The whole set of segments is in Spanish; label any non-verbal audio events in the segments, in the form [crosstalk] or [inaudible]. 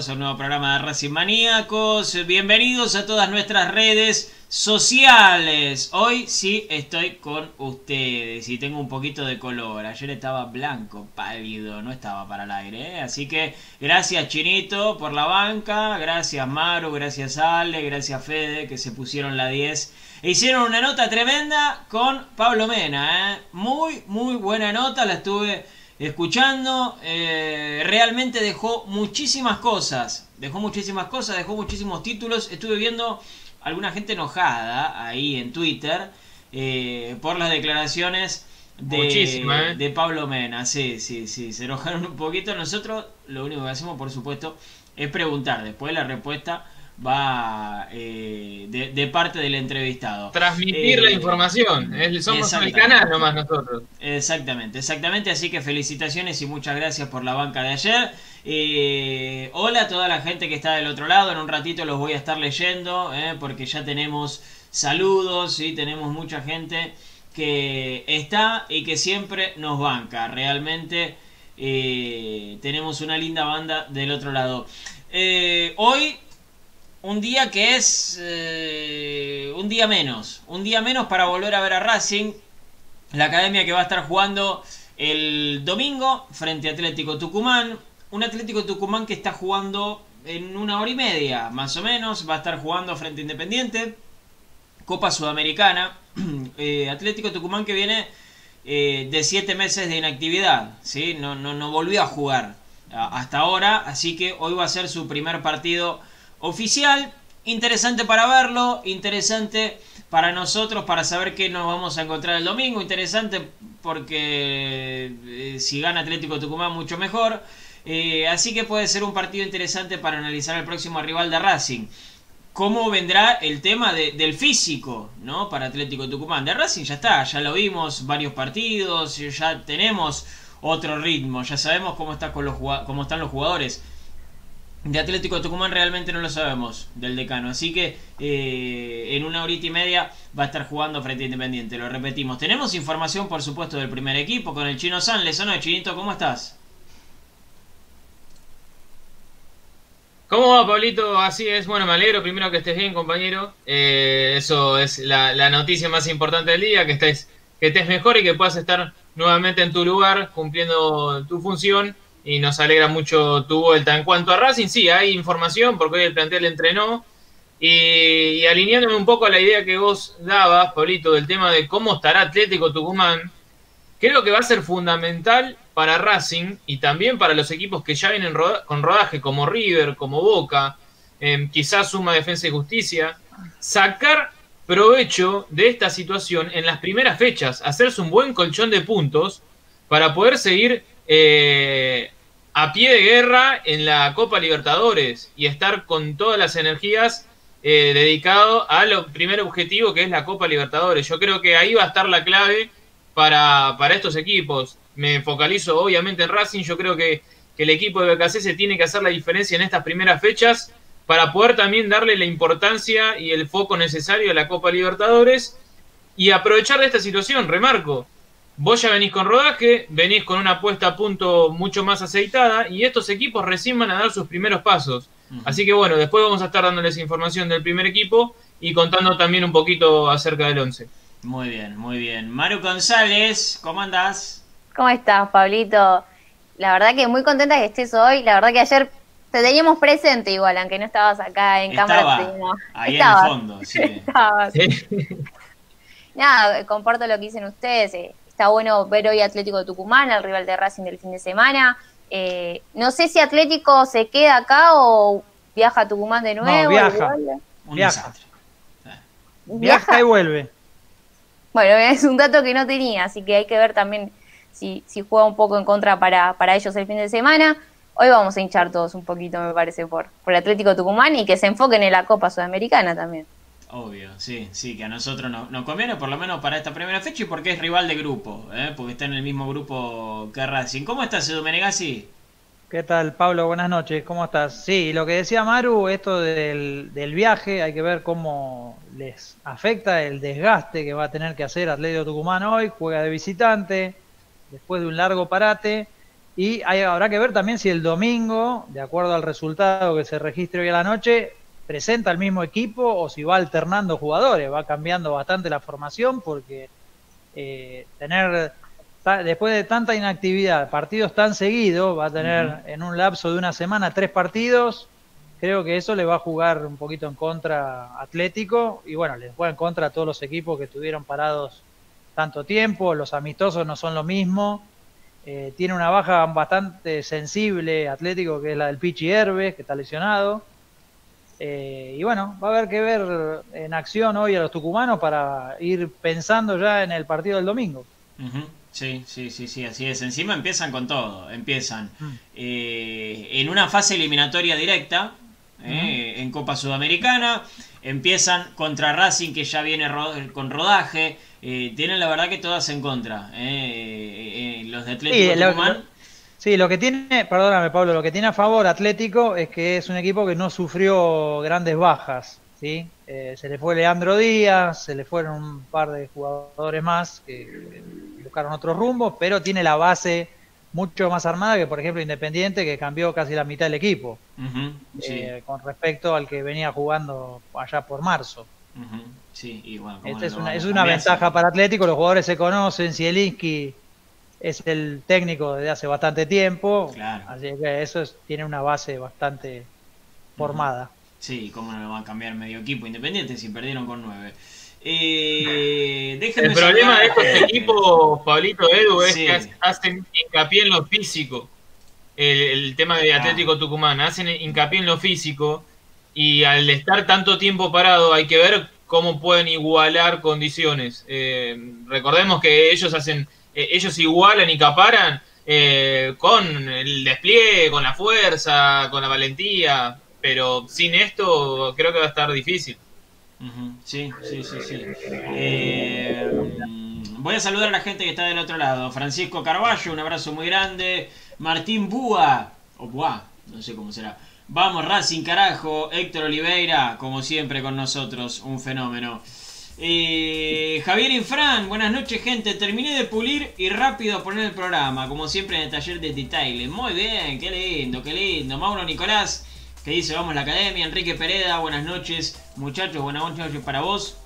Todos a un nuevo programa de Racing Maníacos. Bienvenidos a todas nuestras redes sociales. Hoy sí estoy con ustedes y tengo un poquito de color. Ayer estaba blanco, pálido, no estaba para el aire. ¿eh? Así que gracias Chinito por la banca, gracias Maru, gracias Ale, gracias Fede que se pusieron la 10 e hicieron una nota tremenda con Pablo Mena. ¿eh? Muy, muy buena nota, la estuve escuchando. Eh, realmente dejó muchísimas cosas. Dejó muchísimas cosas, dejó muchísimos títulos. Estuve viendo alguna gente enojada ahí en Twitter eh, por las declaraciones de, ¿eh? de Pablo Mena. Sí, sí, sí, se enojaron un poquito. Nosotros lo único que hacemos, por supuesto, es preguntar. Después la respuesta va eh, de, parte del entrevistado. Transmitir la eh, información, somos el canal nomás nosotros. Exactamente, exactamente, así que felicitaciones y muchas gracias por la banca de ayer. Eh, hola a toda la gente que está del otro lado, en un ratito los voy a estar leyendo porque ya tenemos saludos y tenemos mucha gente que está y que siempre nos banca, realmente tenemos una linda banda del otro lado. hoy un día que es eh, un día menos. Un día menos para volver a ver a Racing. La academia que va a estar jugando el domingo frente a Atlético Tucumán. Un Atlético Tucumán que está jugando en una hora y media, más o menos. Va a estar jugando frente Independiente. Copa Sudamericana. [clears throat] Eh, Atlético Tucumán que viene eh, de siete meses de inactividad. ¿sí? No, no, no volvió a jugar hasta ahora. Así que hoy va a ser su primer partido oficial. Interesante para verlo, interesante para nosotros para saber qué nos vamos a encontrar el domingo. Interesante porque eh, si gana Atlético Tucumán mucho mejor. Eh, así que puede ser un partido interesante para analizar el próximo rival de Racing. cómo vendrá el tema del físico, ¿no? Para Atlético Tucumán. De Racing ya está, ya lo vimos, varios partidos, ya tenemos otro ritmo, ya sabemos cómo, está con los, cómo están los jugadores. De Atlético Tucumán realmente no lo sabemos del decano, así que eh, en una horita y media va a estar jugando frente a Independiente, lo repetimos. Tenemos información por supuesto del primer equipo con el Chino Sanles, ¿o no? Chinito, ¿cómo estás? ¿Cómo va, Pablito? Así es. Bueno, me alegro primero que estés bien, compañero. Eh, eso es la, noticia más importante del día, que estés, que estés mejor y que puedas estar nuevamente en tu lugar cumpliendo tu función. Y nos alegra mucho tu vuelta. En cuanto a Racing, sí, hay información porque hoy el plantel entrenó. Y, alineándome un poco a la idea que vos dabas, Pablito, del tema de cómo estará Atlético Tucumán, creo que va a ser fundamental para Racing y también para los equipos que ya vienen con rodaje, como River, como Boca, em, quizás Suma Defensa y Justicia, sacar provecho de esta situación en las primeras fechas, hacerse un buen colchón de puntos para poder seguir eh, a pie de guerra en la Copa Libertadores y estar con todas las energías eh, dedicado al primer objetivo que es la Copa Libertadores. Yo creo que ahí va a estar la clave para, para estos equipos me focalizo obviamente en Racing, yo creo que, el equipo de BKC tiene que hacer la diferencia en estas primeras fechas para poder también darle la importancia y el foco necesario a la Copa Libertadores y aprovechar de esta situación, remarco. Vos ya venís con rodaje, venís con una puesta a punto mucho más aceitada y estos equipos recién van a dar sus primeros pasos. Así que bueno, después vamos a estar dándoles información del primer equipo y contando también un poquito acerca del 11. Muy bien, muy bien. Maru González, ¿cómo andás? ¿Cómo estás, Pablito? La verdad que muy contenta que estés hoy. La verdad que ayer te teníamos presente igual, aunque no estabas acá en cámara. Ahí en el fondo, [laughs] sí. Nada, comparto lo que dicen ustedes. Eh, está bueno ver hoy Atlético de Tucumán, el rival de Racing del fin de semana. Eh, no sé si Atlético se queda acá o viaja a Tucumán de nuevo. No, viaja. Viaja. viaja y vuelve. Bueno, [laughs] es un dato que no tenía, así que hay que ver también si, si juega un poco en contra para, para ellos el fin de semana. Hoy vamos a hinchar todos un poquito, me parece, por, por Atlético Tucumán y que se enfoquen en la Copa Sudamericana también. Obvio, sí, sí, que a nosotros nos, conviene, por lo menos para esta primera fecha y porque es rival de grupo, ¿eh? porque está en el mismo grupo que Racing. ¿Cómo estás, Edu Menegasi? ¿Qué tal, Pablo? Buenas noches, ¿cómo estás? Sí, lo que decía Maru, esto del, del viaje, hay que ver cómo les afecta el desgaste que va a tener que hacer Atlético Tucumán hoy, juega de visitante, después de un largo parate. Y hay, habrá que ver también si el domingo, de acuerdo al resultado que se registre hoy a la noche, presenta el mismo equipo o si va alternando jugadores. Va cambiando bastante la formación porque eh, tener, después de tanta inactividad, partidos tan seguidos, va a tener en un lapso de una semana tres partidos. Creo que eso le va a jugar un poquito en contra Atlético y bueno, le juega en contra a todos los equipos que estuvieron parados tanto tiempo, los amistosos no son lo mismo. Eh, tiene una baja bastante sensible Atlético, que es la del Pichi Herbes, que está lesionado. Eh, y bueno, va a haber que ver en acción hoy a los tucumanos para ir pensando ya en el partido del domingo. Sí, sí, sí, sí, así es. Encima empiezan con todo. Empiezan mm. eh, en una fase eliminatoria directa en Copa Sudamericana. Empiezan contra Racing, que ya viene con rodaje. Eh, tienen la verdad que todas en contra. Eh, eh, los de Atlético sí, Tucumán. Sí, lo que tiene, perdóname Pablo, lo que tiene a favor Atlético es que es un equipo que no sufrió grandes bajas. ¿sí? se le fue Leandro Díaz, se le fueron un par de jugadores más que buscaron otros rumbos, pero tiene la base mucho más armada que, por ejemplo, Independiente, que cambió casi la mitad del equipo con respecto al que venía jugando allá por marzo. Sí, Esta es una, es una ventaja para Atlético, los jugadores se conocen, Zielinski es el técnico desde hace bastante tiempo, así que eso tiene una base bastante formada. Sí, cómo no lo van a cambiar medio equipo independiente si perdieron con nueve. Eh, el problema de estos equipos, Pablito Edu, es que hacen hincapié en lo físico. El, el tema de Atlético Tucumán, hacen hincapié en lo físico y al estar tanto tiempo parado hay que ver cómo pueden igualar condiciones. Eh, recordemos que ellos hacen, ellos igualan y caparan eh, con el despliegue, con la fuerza, con la valentía. pero sin esto creo que va a estar difícil. Sí, sí, sí, sí. Eh, voy a saludar a la gente que está del otro lado. Francisco Carballo, un abrazo muy grande. Martín Búa, o Búa, no sé cómo será. Vamos, Racing, carajo. Héctor Oliveira, como siempre con nosotros, un fenómeno. Eh, Javier Infran, buenas noches gente, terminé de pulir y rápido poner el programa, como siempre en el taller de detalle. Muy bien, qué lindo, qué lindo. Mauro Nicolás, que dice vamos a la academia. Enrique Pereda, buenas noches muchachos, buenas noches para vos.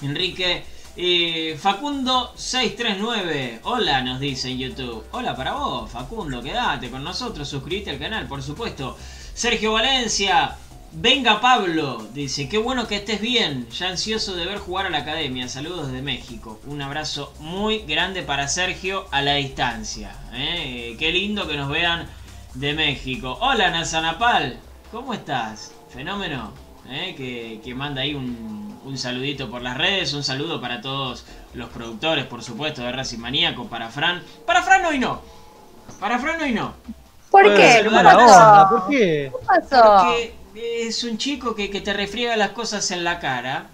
Enrique. Eh, Facundo 639, hola nos dice en YouTube. Hola para vos, Facundo, quédate con nosotros, suscríbete al canal, por supuesto. Sergio Valencia, venga Pablo, dice, qué bueno que estés bien, ya ansioso de ver jugar a la academia, saludos de México. Un abrazo muy grande para Sergio a la distancia. ¿eh? Qué lindo que nos vean de México. Hola Nazanapal, ¿cómo estás? Fenómeno, ¿eh? que, manda ahí un, un, saludito por las redes, un saludo para todos los productores, por supuesto, de Racing Maníaco, para Fran. Para Fran hoy no. Para Fran hoy no. ¿Por qué? ¿Qué pasó? ¿Por qué? Porque es un chico que, te refriega las cosas en la cara.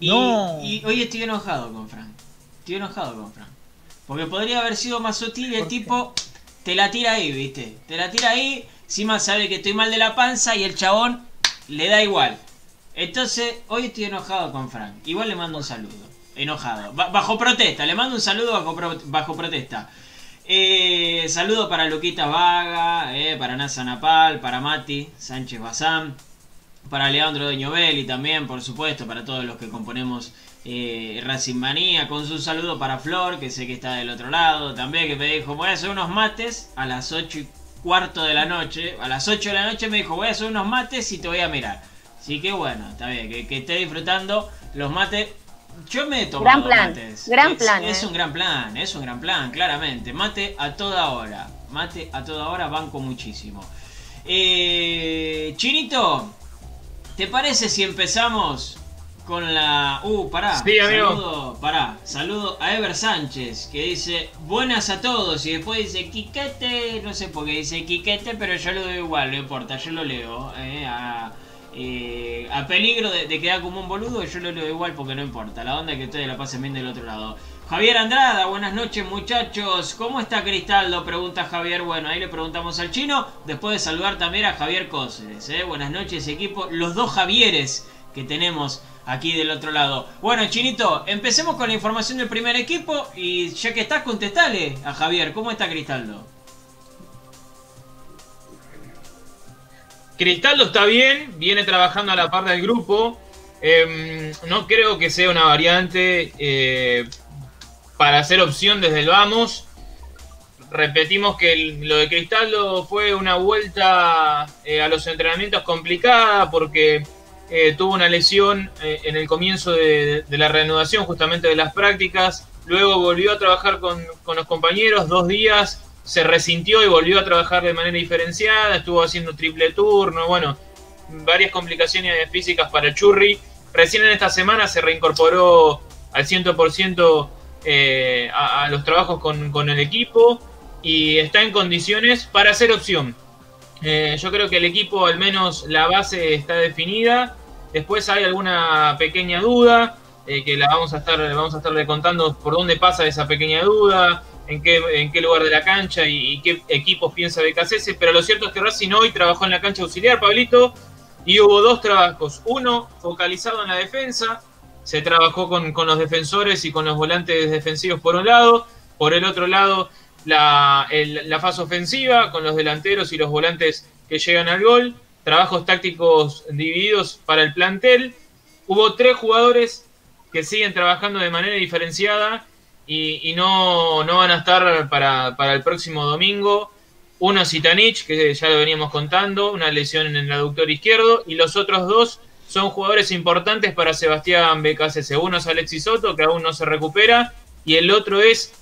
Y, y hoy estoy enojado con Fran. Estoy enojado con Fran. Porque podría haber sido más sutil y el tipo te la tira ahí, ¿viste? Te la tira ahí, encima sabe que estoy mal de la panza y el chabón le da igual. Entonces, hoy estoy enojado con Frank. Igual le mando un saludo. Enojado. bajo protesta. Le mando un saludo bajo, bajo protesta. Eh, saludo para Luquita Vaga, eh, para Nasa Napal, para Mati Sánchez Bazán, para Leandro de también, por supuesto, para todos los que componemos eh, Racing Manía. Con su saludo para Flor, que sé que está del otro lado también, que me dijo: Voy a hacer unos mates a las 8 y cuarto de la noche, a las 8 de la noche me dijo, voy a hacer unos mates y te voy a mirar. Así que bueno, está bien, que, esté disfrutando los mates. Yo me he tomado gran plan, mates. Gran es, plan. Es eh. un gran plan, es un gran plan, claramente. Mate a toda hora. Mate a toda hora, banco muchísimo. Eh, Chinito, ¿te parece si empezamos con la. Uh, pará. Sí, amigo. Saludo, pará. Saludo a Ever Sánchez, que dice buenas a todos. Y después dice Quiquete. No sé por qué dice Quiquete, pero yo lo doy igual, no importa, yo lo leo. Eh, a, eh, a, peligro de, quedar como un boludo, yo lo leo igual porque no importa. La onda es que ustedes la pasen bien del otro lado. Javier Andrada, buenas noches muchachos. ¿Cómo está Cristaldo? Pregunta Javier. Bueno, ahí le preguntamos al chino. Después de saludar también a Javier Cóceres. Eh. Buenas noches equipo. Los dos Javieres que tenemos aquí del otro lado. Bueno, Chinito, empecemos con la información del primer equipo y ya que estás, contestale a Javier, ¿cómo está Cristaldo? Cristaldo está bien, viene trabajando a la par del grupo. Em, no creo que sea una variante eh, para hacer opción desde el vamos. Repetimos que lo de Cristaldo fue una vuelta eh, a los entrenamientos complicada porque eh, tuvo una lesión en el comienzo de, la reanudación justamente de las prácticas, luego volvió a trabajar con, los compañeros dos días, se resintió y volvió a trabajar de manera diferenciada, estuvo haciendo triple turno, bueno, varias complicaciones físicas para Churri. Recién en esta semana se reincorporó al 100% eh, a, a, los trabajos con, con, el equipo y está en condiciones para hacer opción. Eh, yo creo que el equipo, al menos la base está definida. Después hay alguna pequeña duda eh, que la vamos a estar, vamos a estarle contando por dónde pasa esa pequeña duda, en qué, en qué lugar de la cancha y, qué equipos piensa BKCS. Pero lo cierto es que Racing hoy trabajó en la cancha auxiliar, Pablito, y hubo dos trabajos. Uno focalizado en la defensa, se trabajó con, con los defensores y con los volantes defensivos por un lado, por el otro lado la, la fase ofensiva con los delanteros y los volantes que llegan al gol, trabajos tácticos divididos para el plantel. Hubo tres jugadores que siguen trabajando de manera diferenciada y, no, no, van a estar para, para, el próximo domingo. Uno es Itanich, que ya lo veníamos contando, una lesión en el aductor izquierdo, y los otros dos son jugadores importantes para Sebastián BKCC. Uno es Alexis Soto, que aún no se recupera, y el otro es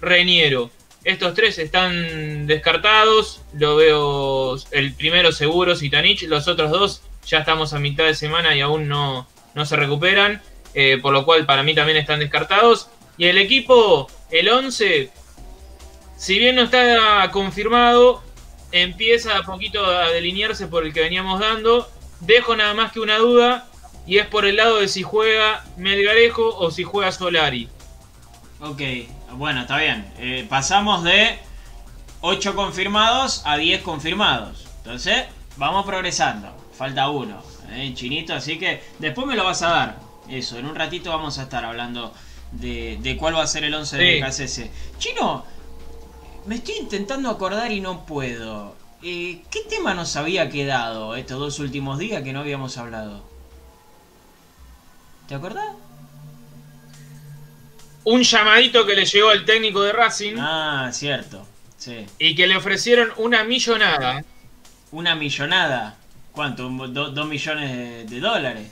Reñero. Estos tres están descartados. Lo veo el primero seguro, Sitanich. Los otros dos ya estamos a mitad de semana y aún no, no se recuperan. Eh, por lo cual para mí también están descartados. Y el equipo, el 11, si bien no está confirmado, empieza a poquito a delinearse por el que veníamos dando. Dejo nada más que una duda y es por el lado de si juega Melgarejo o si juega Solari. Ok, bueno, está bien. Eh, pasamos de 8 confirmados a 10 confirmados. Entonces, vamos progresando. Falta uno, eh, chinito, así que después me lo vas a dar. Eso, en un ratito vamos a estar hablando de, de cuál va a ser el 11 de KCS. Chino, me estoy intentando acordar y no puedo. Eh, ¿Qué tema nos había quedado estos dos últimos días que no habíamos hablado? ¿Te acordás? Un llamadito que le llegó al técnico de Racing. Ah, cierto. Sí. Y que le ofrecieron una millonada. ¿Una millonada? ¿Cuánto? ¿Dos millones de, dólares?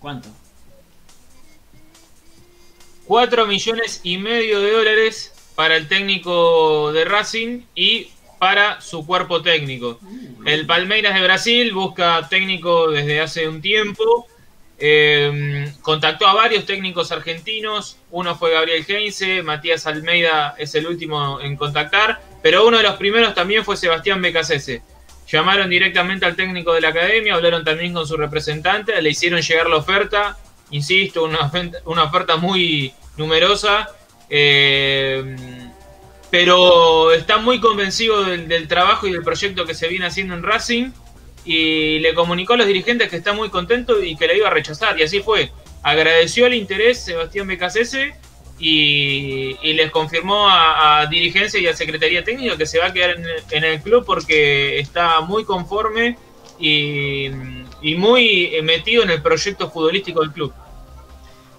¿Cuánto? Cuatro millones y medio de dólares para el técnico de Racing y para su cuerpo técnico. El Palmeiras de Brasil busca técnico desde hace un tiempo. Eh, contactó a varios técnicos argentinos. Uno fue Gabriel Heinze, Matías Almeida es el último en contactar. Pero uno de los primeros también fue Sebastián Becasese. Llamaron directamente al técnico de la academia, hablaron también con su representante, le hicieron llegar la oferta. Insisto, una, una oferta muy numerosa eh, pero está muy convencido del, trabajo y del proyecto que se viene haciendo en Racing y le comunicó a los dirigentes que está muy contento y que le iba a rechazar y así fue. Agradeció el interés Sebastián Becasese y, les confirmó a, dirigencia y a secretaría técnica que se va a quedar en el, club porque está muy conforme y, y, muy metido en el proyecto futbolístico del club.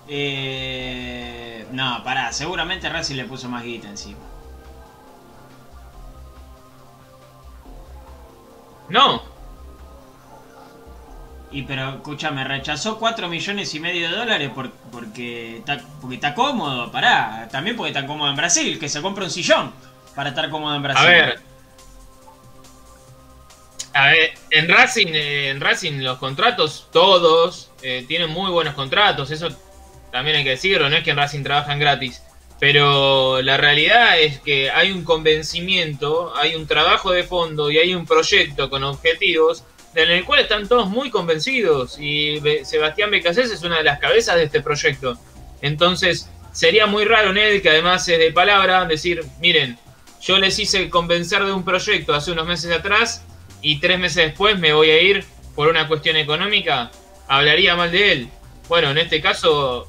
Eh, no, pará, seguramente Racing le puso más guita encima. No. Y pero escúchame, rechazó 4 millones y medio de dólares porque, está, porque está cómodo, pará. También porque está cómodo en Brasil, que se compra un sillón para estar cómodo en Brasil. A ver. En Racing, eh, en Racing los contratos, todos, eh, tienen muy buenos contratos. Eso también hay que decirlo, no es que en Racing trabajan gratis, pero la realidad es que hay un convencimiento, hay un trabajo de fondo y hay un proyecto con objetivos en el cual están todos muy convencidos y Sebastián Becasés es una de las cabezas de este proyecto. Entonces, sería muy raro en él, que además es de palabra, decir, miren, yo les hice convencer de un proyecto hace unos meses atrás y tres meses después me voy a ir por una cuestión económica, hablaría mal de él. Bueno, en este caso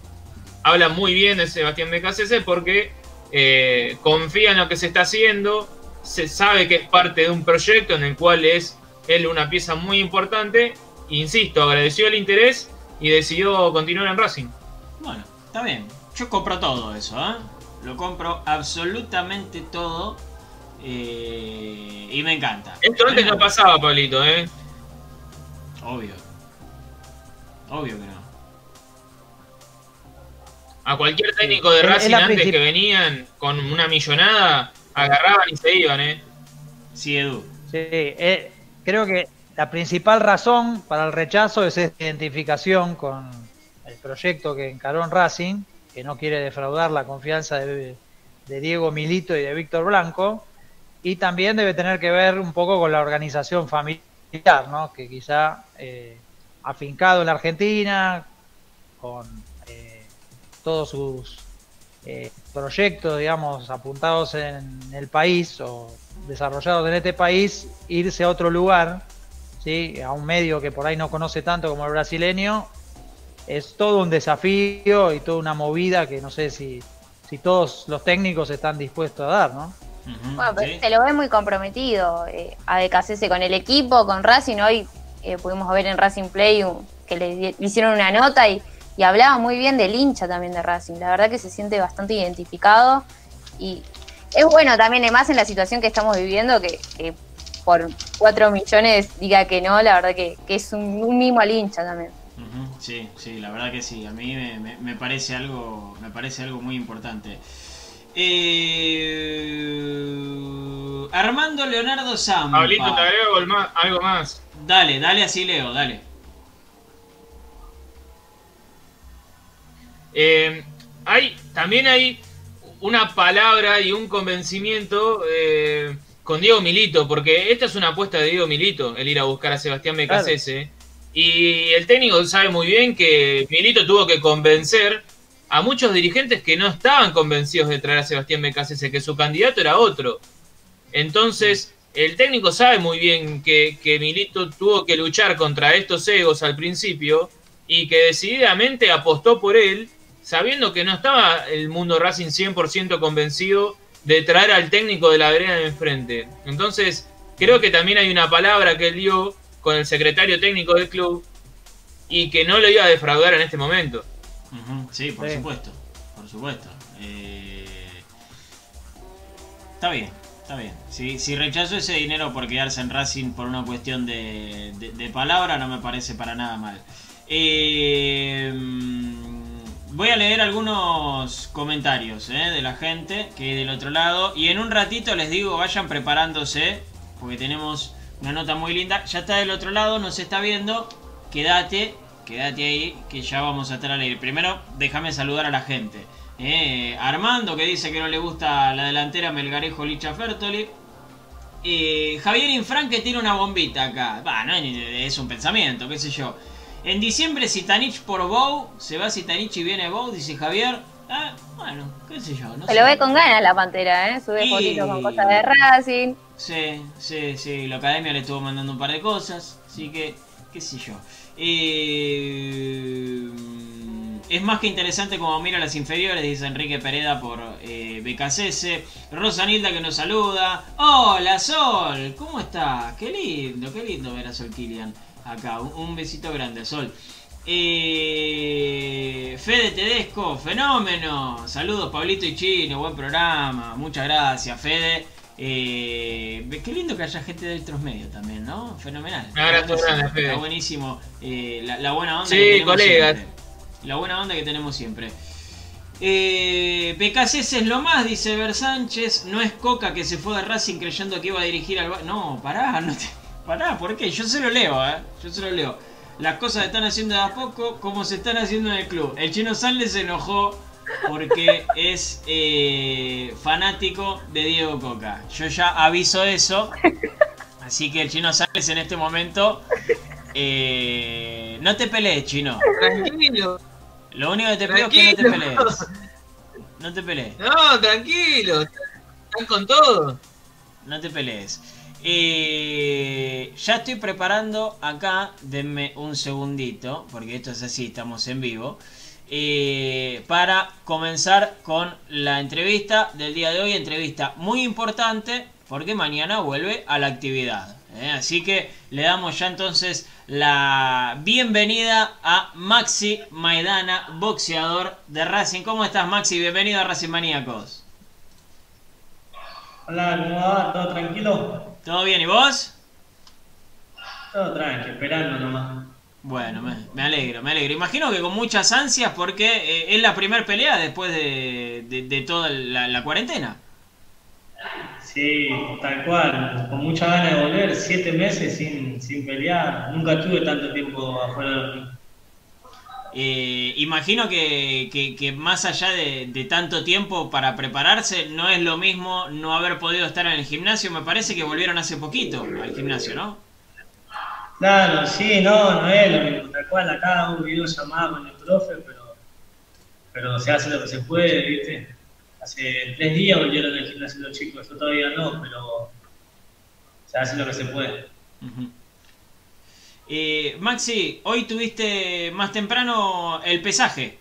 habla muy bien de Sebastián Becasese porque eh, confía en lo que se está haciendo, se sabe que es parte de un proyecto en el cual es él una pieza muy importante. Insisto, agradeció el interés y decidió continuar en Racing. Bueno, está bien. Yo compro todo eso, ¿eh? Lo compro absolutamente todo. Eh, y me encanta. Esto antes no pasaba, Pablito, ¿eh? Obvio. Obvio que no. A cualquier técnico de Racing antes que venían con una millonada, agarraban y se iban, ¿eh? Sí, Edu. Sí, eh, creo que la principal razón para el rechazo es esta identificación con el proyecto que encaró en Racing, que no quiere defraudar la confianza de, Diego Milito y de Víctor Blanco, y también debe tener que ver un poco con la organización familiar, ¿no? que quizá eh, afincado en la Argentina, con todos sus eh, proyectos, digamos, apuntados en el país o desarrollados en este país, irse a otro lugar, ¿sí? a un medio que por ahí no conoce tanto como el brasileño, es todo un desafío y toda una movida que no sé si, si todos los técnicos están dispuestos a dar, ¿no? Bueno, pero se lo ve muy comprometido eh, a DKCS con el equipo, con Racing. Hoy eh, pudimos ver en Racing Play que le, hicieron una nota y y hablaba muy bien del hincha también de Racing. La verdad que se siente bastante identificado y es bueno también, además en la situación que estamos viviendo, que, por 4 millones diga que no, la verdad que, es un, mimo al hincha también. Sí, sí, la verdad que sí. A mí me, parece algo, me parece algo muy importante. Eh, Armando Leonardo Zampa. Pablito, te agrego algo más. Dale, dale así, Leo, dale. Eh, hay, también hay una palabra y un convencimiento eh, con Diego Milito, porque esta es una apuesta de Diego Milito, el ir a buscar a Sebastián Becasese. Y el técnico sabe muy bien que Milito tuvo que convencer a muchos dirigentes que no estaban convencidos de traer a Sebastián Becasese, que su candidato era otro. Entonces, el técnico sabe muy bien que, que Milito tuvo que luchar contra estos egos al principio y que decididamente apostó por él, sabiendo que no estaba el mundo Racing 100% convencido de traer al técnico de la vereda de enfrente. Entonces, creo que también hay una palabra que él dio con el secretario técnico del club y que no lo iba a defraudar en este momento. Sí, por supuesto, por supuesto. Eh, está bien, está bien. Si, si rechazó ese dinero por quedarse en Racing por una cuestión de, de, palabra, no me parece para nada mal. Eh, voy a leer algunos comentarios eh, de la gente que hay del otro lado. Y en un ratito les digo, vayan preparándose, porque tenemos una nota muy linda. Ya está del otro lado, nos está viendo. Quédate, quédate ahí, que ya vamos a estar al aire. Primero, déjame saludar a la gente. Eh, Armando, que dice que no le gusta la delantera Melgarejo Licha Fertoli. Eh, Javier Infran que tiene una bombita acá. No es un pensamiento, qué sé yo. En diciembre Sitanich por Bow. Se va Sitanich y viene Bow, dice Javier. Ah, bueno, qué sé yo. No Se lo ve con ganas la pantera, ¿eh? Sube fotitos con cosas de Racing. Sí, sí, sí. La academia le estuvo mandando un par de cosas. Así que, qué sé yo. Eh, es más que interesante como mira las inferiores, dice Enrique Pereda por eh, BKCS. Rosanilda que nos saluda. Hola Sol, ¿cómo estás? Qué lindo, qué lindo ver a Sol Kilian acá. Un, besito grande, Sol. Eh, Fede Tedesco, fenómeno. Saludos, Pablito y Chino, buen programa. Muchas gracias, Fede. Eh, qué lindo que haya gente de otros medios también, ¿no? Fenomenal. Está buenísimo. Eh, la, buena onda tenemos Siempre. La buena onda que tenemos siempre. Eh, es lo más, dice Ver Sánchez. No es Coca que se fue de Racing creyendo que iba a dirigir al. No, pará, no te. Pará, ¿por qué? Yo se lo leo, ¿eh? Yo se lo leo. Las cosas están haciendo de a poco como se están haciendo en el club. El chino Sanles se enojó porque es eh, fanático de Diego Coca. Yo ya aviso eso. Así que el chino Sanles en este momento. Eh, no te pelees, chino. Tranquilo. Lo único que te pido es que no te pelees. No te pelees. No, tranquilo. Están con todo. No te pelees. Eh, ya estoy preparando acá, denme un segundito, porque esto es así, estamos en vivo, eh, para comenzar con la entrevista del día de hoy, entrevista muy importante, porque mañana vuelve a la actividad. ¿Eh? Así que le damos ya entonces la bienvenida a Maxi Maidana, boxeador de Racing. ¿Cómo estás Maxi? Bienvenido a Racing Maníacos. Hola, ¿cómo va? ¿Todo tranquilo? ¿Todo bien? ¿Y vos? Todo tranquilo, esperando nomás. Bueno, me, alegro, me alegro. Imagino que con muchas ansias porque eh, es la primera pelea después de, toda la, cuarentena. Sí, tal cual, con mucha ganas de volver, siete meses sin, sin pelear, nunca tuve tanto tiempo afuera del ring. Eh, imagino que, más allá de, tanto tiempo para prepararse, no es lo mismo no haber podido estar en el gimnasio. Me parece que volvieron hace poquito al gimnasio, ¿no? Claro, sí, no, no es lo mismo. Tal cual, acá un video llamado con el profe, pero, pero se hace lo que se puede, ¿viste? Hace tres días volvieron al gimnasio los chicos, yo todavía no, pero se hace lo que se puede. Eh, Maxi, hoy tuviste más temprano el pesaje.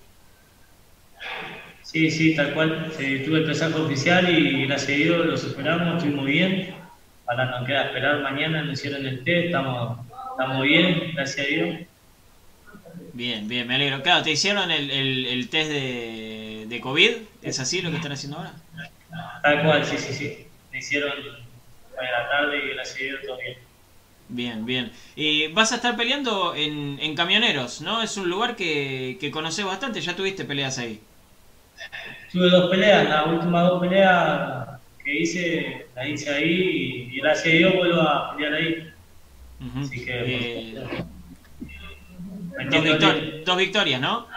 Sí, sí, tal cual. tuve el pesaje oficial y gracias a Dios lo superamos, estuvimos bien. Ahora nos queda esperar mañana, nos hicieron el test, estamos, estamos bien, gracias a Dios. Bien, bien, me alegro. Claro, ¿te hicieron el, el, test de, de, COVID? ¿Es así lo que están haciendo ahora? Tal cual, sí, sí, sí. Me hicieron a la tarde y gracias a todo bien. Bien, bien. y vas a estar peleando en, en Camioneros, ¿no? Es un lugar que, que conoces bastante, ya tuviste peleas ahí. Tuve dos peleas, las últimas dos peleas que hice, las hice ahí y, gracias a Dios vuelvo a pelear ahí. Así que... Eh, dos, victorias, ¿no?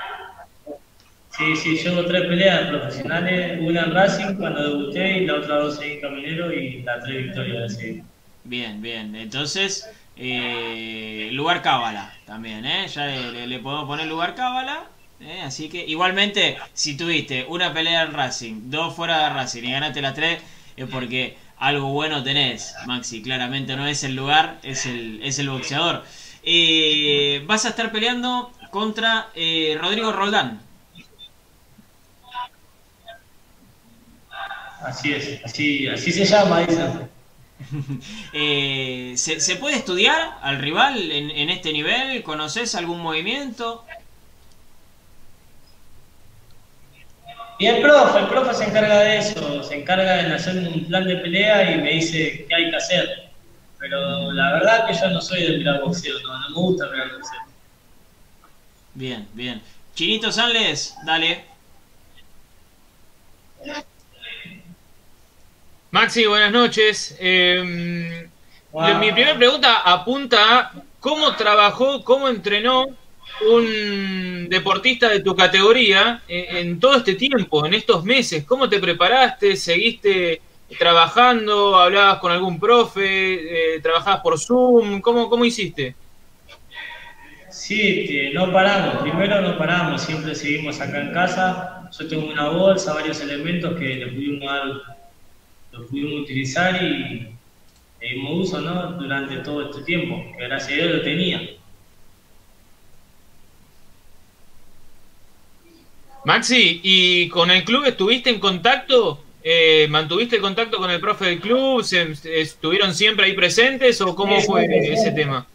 Sí, sí, llevo tres peleas profesionales, una en Racing cuando debuté y la otra dos en Caminero y la tres victorias de Bien, bien. Entonces, eh, lugar cábala también, ¿eh? Ya le, podemos poner lugar cábala. ¿eh? Así que, igualmente, si tuviste una pelea en Racing, dos fuera de Racing y ganaste las tres, es porque algo bueno tenés, Maxi. Claramente no es el lugar, es el, es el boxeador. Eh, vas a estar peleando contra eh, Rodrigo Roldán. Así es, así, así se llama esa. [laughs] Eh, ¿se, puede estudiar al rival en, este nivel? ¿Conoces algún movimiento? Y el profe, el profe se encarga de eso, se encarga de hacer un plan de pelea y me dice qué hay que hacer. Pero la verdad que yo no soy de mirar boxeo, no, no me gusta mirar boxeo. Bien, bien. Chinito Sanles, dale. Maxi, buenas noches. Em, mi primera pregunta apunta a cómo trabajó, cómo entrenó un deportista de tu categoría en, todo este tiempo, en estos meses. ¿Cómo te preparaste? ¿Seguiste trabajando? ¿Hablabas con algún profe? Eh, ¿Trabajabas por Zoom? ¿Cómo, cómo hiciste? Sí, no paramos. Primero no paramos, siempre seguimos acá en casa. Yo tengo una bolsa, varios elementos que le pudimos dar lo pudimos utilizar y le dimos uso ¿no? durante todo este tiempo, que gracias a Dios lo tenía. Maxi, ¿y con el club estuviste en contacto? Eh, ¿Mantuviste contacto con el profe del club? ¿Estuvieron siempre ahí presentes o cómo fue ese tema?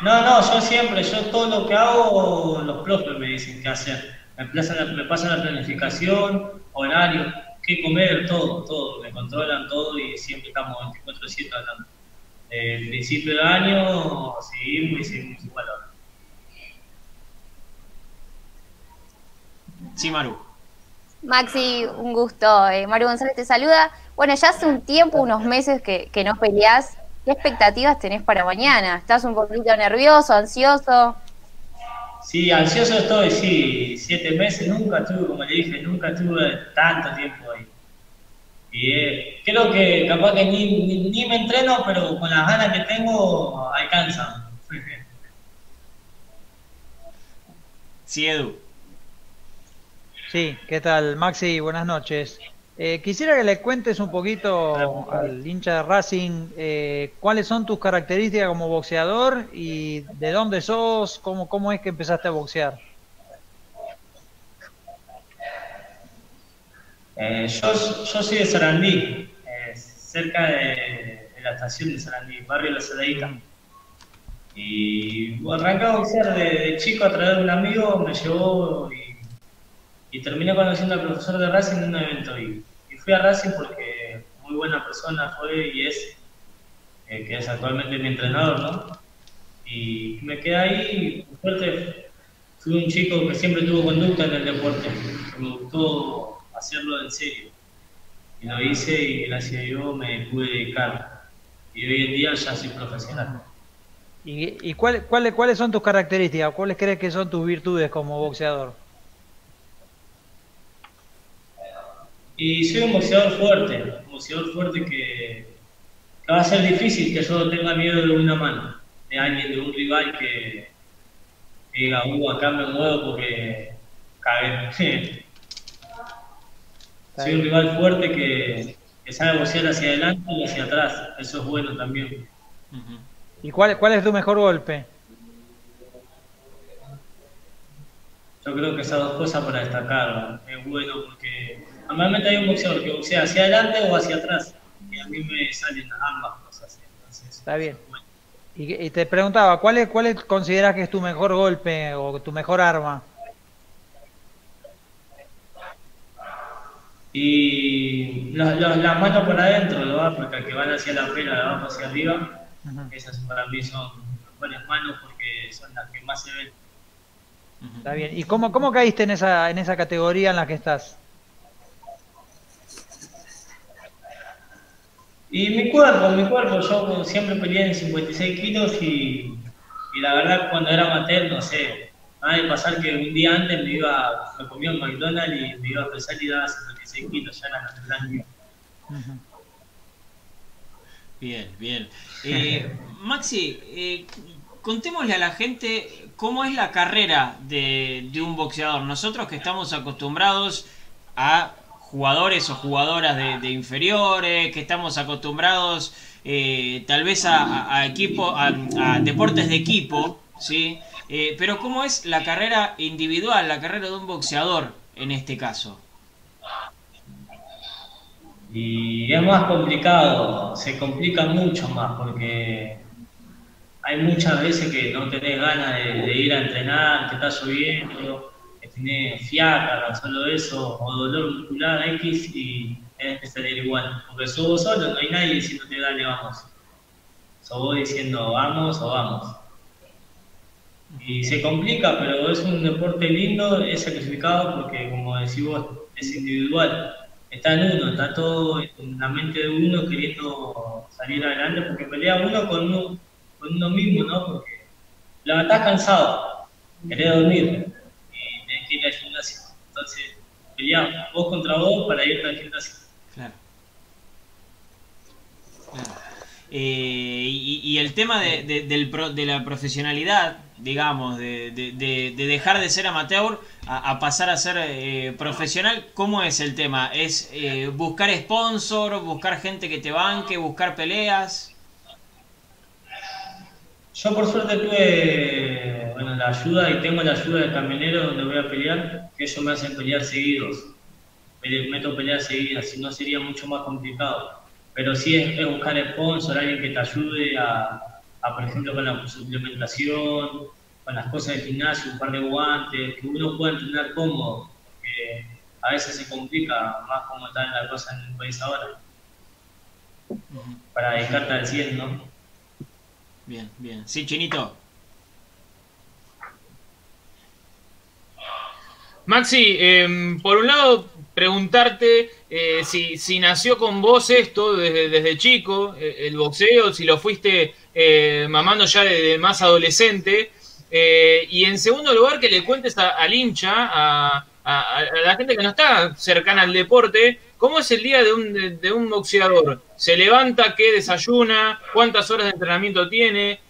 No, no, yo siempre, yo todo lo que hago, los profes me dicen qué hacer. Me pasan, me pasan la planificación, horario qué comer, todo, todo, me controlan todo y siempre estamos 24-7 hablando. El principio del año seguimos y seguimos igual ahora. Sí, Maru. Maxi, un gusto. Eh, Maru González te saluda. Bueno, ya hace un tiempo, unos meses que, que no peleás. ¿Qué expectativas tenés para mañana? ¿Estás un poquito nervioso, ansioso? Sí, ansioso estoy, sí. Siete meses, nunca tuve, como le dije, nunca tuve tanto tiempo ahí. Y eh, creo que capaz que ni, ni, me entreno, pero con las ganas que tengo, alcanza. Sí, Edu. Sí, ¿qué tal? Maxi, buenas noches. Eh, quisiera que le cuentes un poquito al hincha de Racing eh, cuáles son tus características como boxeador y de dónde sos, cómo, cómo es que empezaste a boxear. Eh, yo, yo, soy de Sarandí, cerca de, la estación de Sarandí, barrio La Saladita. Y arranqué a boxear de, chico a través de un amigo, me llevó y, y terminé conociendo al profesor de Racing en un evento. Y fui a Racing porque muy buena persona fue y es, eh, que es actualmente mi entrenador, ¿no? Y me quedé ahí, por suerte, fui un chico que siempre tuvo conducta en el deporte, que me gustó hacerlo en serio. Y lo hice y gracias a Dios me pude dedicar. Y hoy en día ya soy profesional. ¿Y, y cuáles cuáles son tus características? ¿Cuáles crees que son tus virtudes como boxeador? Y soy un boxeador fuerte, un boxeador fuerte que, va a ser difícil que yo tenga miedo de una mano, de alguien, de un rival que, diga, uh, acá me muevo porque cagué. [laughs] soy un rival fuerte que, sabe boxear hacia adelante y hacia atrás, eso es bueno también. ¿Y cuál, cuál es tu mejor golpe? Yo creo que esas dos cosas para destacar es bueno porque Normalmente hay un boxeador que boxea hacia adelante o hacia atrás. Y a mí me salen ambas cosas. Está bien. Y, te preguntaba, ¿cuál, es, ¿cuál consideras que es tu mejor golpe o tu mejor arma? Y las manos por adentro, ¿no? porque que van hacia la pera, de abajo hacia arriba, esas para mí son buenas manos porque son las que más se ven. Está bien. ¿Y cómo, cómo caíste en esa, en esa categoría en la que estás? Y mi cuerpo, mi cuerpo, yo siempre peleé en 56 kilos y, y la verdad cuando era amateur, no sé, Va a pasar que un día antes me iba, me comía un McDonald's y me iba a pesar y daba 56 kilos, ya era natural. Bien, bien. Eh, Maxi, eh, contémosle a la gente cómo es la carrera de, de, un boxeador. Nosotros que estamos acostumbrados a jugadores o jugadoras de, inferiores, que estamos acostumbrados eh, tal vez a, a equipo, a, deportes de equipo, ¿sí? Eh, pero ¿cómo es la carrera individual, la carrera de un boxeador en este caso? Y es más complicado, se complica mucho más porque hay muchas veces que no tenés ganas de, ir a entrenar, te estás lloviendo, que tenés fiaca, solo eso, o dolor muscular X y tenés que salir igual. Porque sos vos solo, no hay nadie diciéndote dale, vamos. Sos vos diciendo vamos o vamos. Y se complica, pero es un deporte lindo, es sacrificado porque, como decís vos, es individual. Está en uno, está todo en la mente de uno queriendo salir adelante porque pelea uno con uno, con uno mismo, ¿no? Porque la estás cansado, querés dormir ir al gimnasio. Entonces, peleamos vos contra vos para irte al gimnasio. Claro. claro. Eh, y, y, el tema de, de, pro, de la profesionalidad, digamos, de, de, dejar de ser amateur a, a pasar a ser eh, profesional, ¿cómo es el tema? ¿Es eh, buscar sponsor, buscar gente que te banque, buscar peleas? Yo por suerte tuve bueno, la ayuda y tengo la ayuda del camionero donde voy a pelear, que ellos me hacen pelear seguidos. Me meto pelear seguidas, si no sería mucho más complicado. Pero sí es, buscar sponsor, alguien que te ayude a, a, por ejemplo, con la suplementación, con las cosas del gimnasio, un par de guantes, que uno pueda entrenar cómodo, porque a veces se complica más cómo está la cosa en el país ahora. Para dedicarte al 100, ¿no? Bien, bien. Sí, Chinito. Maxi, eh, por un lado, preguntarte eh, si, si, nació con vos esto desde, desde chico, eh, el boxeo, si lo fuiste eh, mamando ya de, de más adolescente. y en segundo lugar, que le cuentes al hincha, a, a, la gente que no está cercana al deporte, ¿cómo es el día de un, de, un boxeador? ¿Se levanta? ¿Qué desayuna? ¿Cuántas horas de entrenamiento tiene?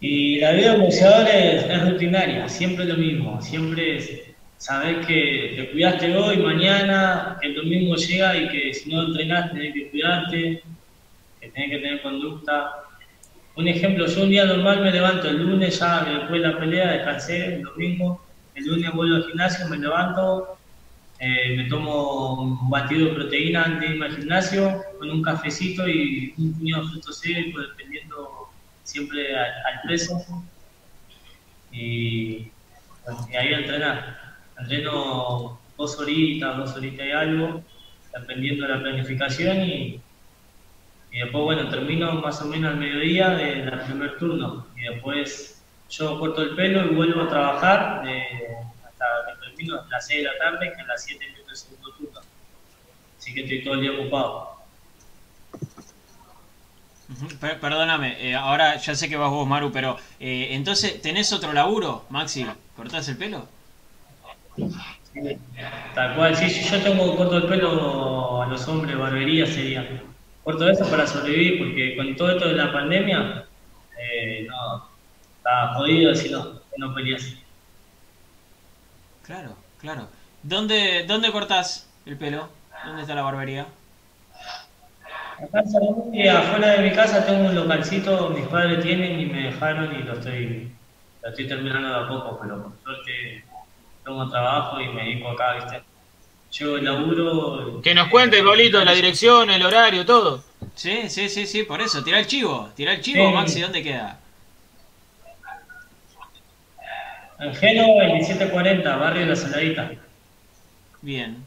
Y la vida de boxeador es, es, rutinaria, siempre lo mismo, siempre es, sabes que te cuidaste hoy, mañana, que el domingo llega y que si no entrenaste tenés que cuidarte, que tenés que tener conducta. Un ejemplo, yo un día normal me levanto el lunes ya después de la pelea, descansé el domingo, el lunes vuelvo al gimnasio, me levanto, eh, me tomo un batido de proteína antes de irme al gimnasio, con un cafecito y un puñado de frutos secos, dependiendo siempre al, al peso y, ahí a entrenar. Entreno dos horitas, dos horitas y algo, dependiendo de la planificación y, y después, bueno, termino más o menos al mediodía del de primer turno y después yo corto el pelo y vuelvo a trabajar de, hasta que termino a las 6 de la tarde, que a las 7 empiezo el segundo turno. Así que estoy todo el día ocupado. Perdóname, eh, ahora ya sé que vas vos, Maru, pero eh, entonces, ¿tenés otro laburo, Maxi? ¿Cortás el pelo? Sí, tal cual, sí, yo tengo corto el pelo a los hombres, barbería sería. Corto eso para sobrevivir, porque con todo esto de la pandemia, eh, no, estaba jodido si no, no peleas. Claro, claro. ¿Dónde, ¿Dónde cortás el pelo? ¿Dónde está la barbería? Acá en afuera de mi casa tengo un localcito, mis padres tienen y me dejaron y lo estoy, lo estoy terminando de a poco, pero por suerte tengo trabajo y me dedico acá, ¿viste? Llego el laburo. Que nos cuente, Pablito, la dirección, el horario, todo. Sí, sí, sí, sí, por eso. Tira el chivo, tira el chivo, sí. Maxi, ¿dónde queda? En Geno, 2740, barrio de la Saladita. Bien.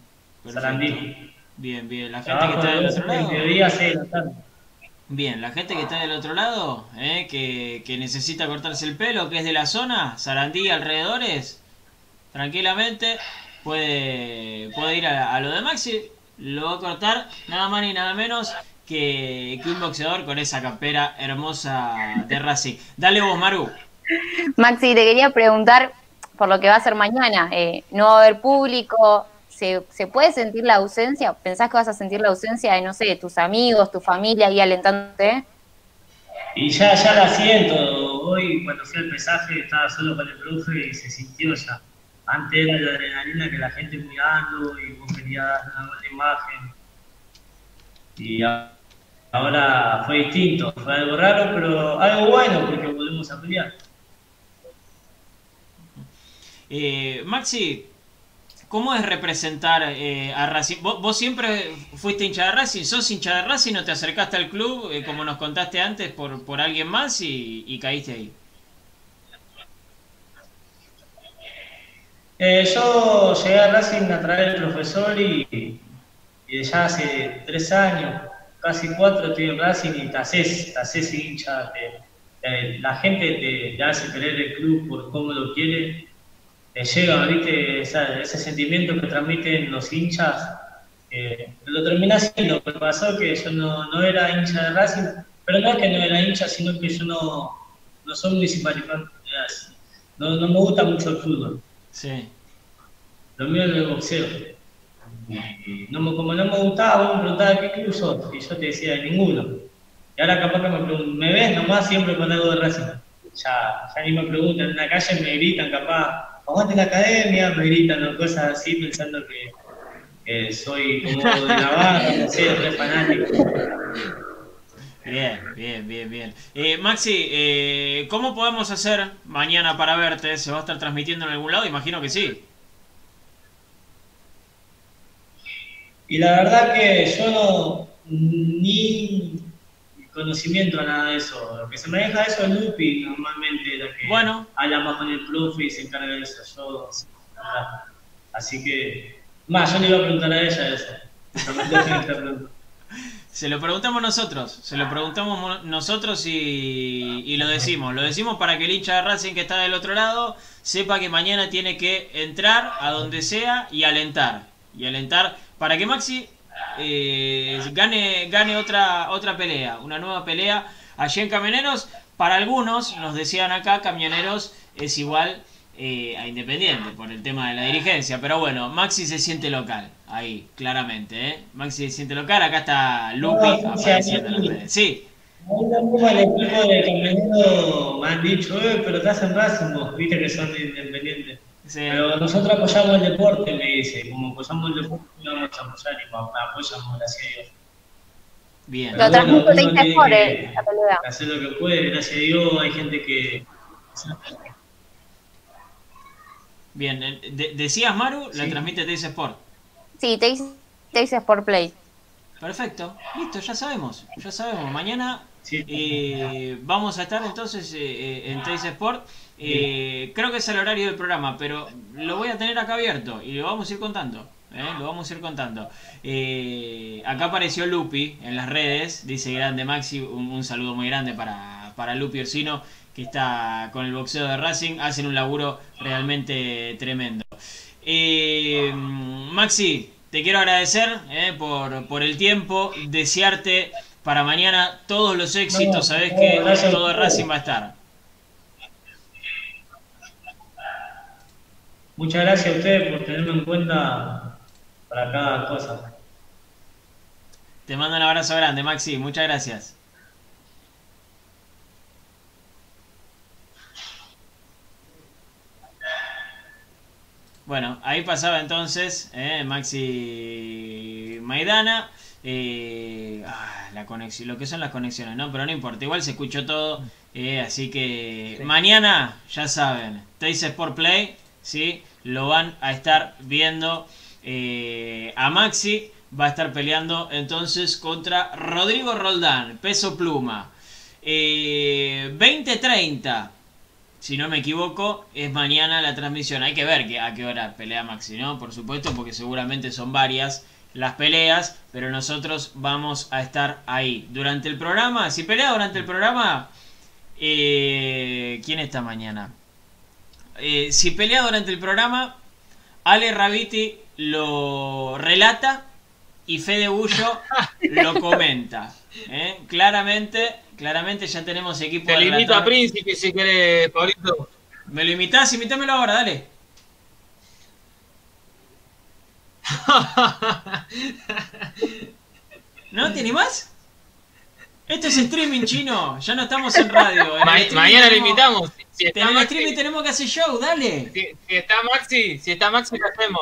Sarandí. Bien, bien. La gente que está del otro lado. Mediodía, sí, la tarde. Bien, la gente que está del otro lado, eh, que, que, necesita cortarse el pelo, que es de la zona, Sarandí alrededores, tranquilamente puede, puede ir a, a, lo de Maxi, lo va a cortar nada más ni nada menos que, un boxeador con esa campera hermosa de Racing. Dale vos, Maru. Maxi, te quería preguntar por lo que va a ser mañana. Eh, no va a haber público. ¿Se, ¿Se puede sentir la ausencia? ¿Pensás que vas a sentir la ausencia de, no sé, tus amigos, tu familia ahí alentándote? Y ya, ya la siento. Hoy, cuando fui al pesaje, estaba solo con el profe y se sintió ya. Antes era la adrenalina que la gente mirando y vos querías dar una imagen. Y ahora fue distinto, fue algo raro, pero algo bueno porque volvemos a. Eh, Maxi, ¿cómo es representar eh, a Racing? ¿Vos, siempre fuiste hincha de Racing? ¿Sos hincha de Racing o te acercaste al club, eh, como nos contaste antes, por, por alguien más y caíste ahí? Eh, yo llegué a Racing a través del profesor y, ya hace tres años, casi cuatro, estoy en Racing y te haces, hincha. la gente te, hace querer el club por cómo lo quiere. Te llega, ¿viste? ese sentimiento que transmiten los hinchas. lo terminé haciendo, pero pasó que yo no, no, era hincha de Racing, pero no es que no era hincha, sino que yo no, no soy municipal, no, no me gusta mucho el fútbol. Sí. Lo mío es el boxeo. No como no me gustaba, vos me preguntabas qué club sos, y yo te decía ninguno. Y ahora capaz que me, me ves nomás siempre con algo de Racing. Ya, ya ni me preguntan, en la calle me gritan capaz, aguante la academia, me gritan o cosas así pensando que, soy como de la barra, no sé, [laughs] re fanático. Bien, bien, bien, bien. Eh, Maxi, eh, ¿cómo podemos hacer mañana para verte? ¿Se va a estar transmitiendo en algún lado? Imagino que sí. Y la verdad que yo no, ni conocimiento a nada de eso. Lo que se maneja eso es Lupi, normalmente, la que bueno. habla más con el profe y se encarga de eso. Yo, así que, más, yo le iba a preguntar a ella eso. [laughs] Se lo preguntamos nosotros, se lo preguntamos nosotros y, lo decimos. Lo decimos para que el hincha de Racing que está del otro lado sepa que mañana tiene que entrar a donde sea y alentar. Y alentar para que Maxi eh, gane, gane otra, otra pelea, una nueva pelea allí en Camioneros. Para algunos, nos decían acá, Camioneros es igual eh, a Independiente por el tema de la dirigencia. Pero bueno, Maxi se siente local, ahí, claramente. ¿eh? Maxi se siente local, acá está Lupi apareciendo en las redes. Sí. Como el equipo de camionero me han dicho, eh, pero te hacen Racing, viste que son independientes. Pero nosotros apoyamos el deporte, me dice, como apoyamos el deporte, no vamos a apoyar y apoyamos, gracias a Dios. Bien. Lo transmito te por Hacer lo que puede, gracias a Dios, hay gente que Bien, eh, decías Maru, la transmite Teis Sport. Sí, Teis Sport Play. Perfecto, listo, ya sabemos, ya sabemos. Mañana eh, vamos a estar entonces eh, en Teis Sport. Creo que es el horario del programa, pero lo voy a tener acá abierto y lo vamos a ir contando. Lo vamos a ir contando. acá apareció Lupi en las redes, dice grande Maxi, un, un saludo muy grande para, para Lupi Orsino que está con el boxeo de Racing, hacen un laburo realmente tremendo. Eh, Maxi, te quiero agradecer eh, por, el tiempo, desearte para mañana todos los éxitos, sabes que todo Racing va a estar. Muchas gracias a ustedes por tenerme en cuenta para cada cosa. Te mando un abrazo grande, Maxi, muchas gracias. Bueno, ahí pasaba entonces eh, Maxi Maidana. Eh, ah, la conexión, lo que son las conexiones, ¿no? Pero no importa, igual se escuchó todo. Eh, así que mañana, ya saben, Teis Sport Play, ¿sí? Lo van a estar viendo a Maxi. Va a estar peleando entonces contra Rodrigo Roldán, peso pluma. 20-30 si no me equivoco, es mañana la transmisión. Hay que ver a qué hora pelea Maxi, ¿no? Por supuesto, porque seguramente son varias las peleas, pero nosotros vamos a estar ahí. Durante el programa, si pelea durante el programa, eh, ¿quién está mañana? Eh, si pelea durante el programa, Ale Raviti lo relata y Fede Bullo [laughs] lo comenta. ¿eh? Claramente, claramente ya tenemos equipo Te de limito a ratón. Príncipe si querés, Pablito. ¿Me lo imitás? Imitámelo ahora, dale. [laughs] ¿No? ¿Te animás? Esto es streaming chino, ya no estamos en radio. En Ma- mañana lo invitamos. Si En está, el Maxi, streaming tenemos que hacer show, dale. si, si está Maxi, si está Maxi lo hacemos.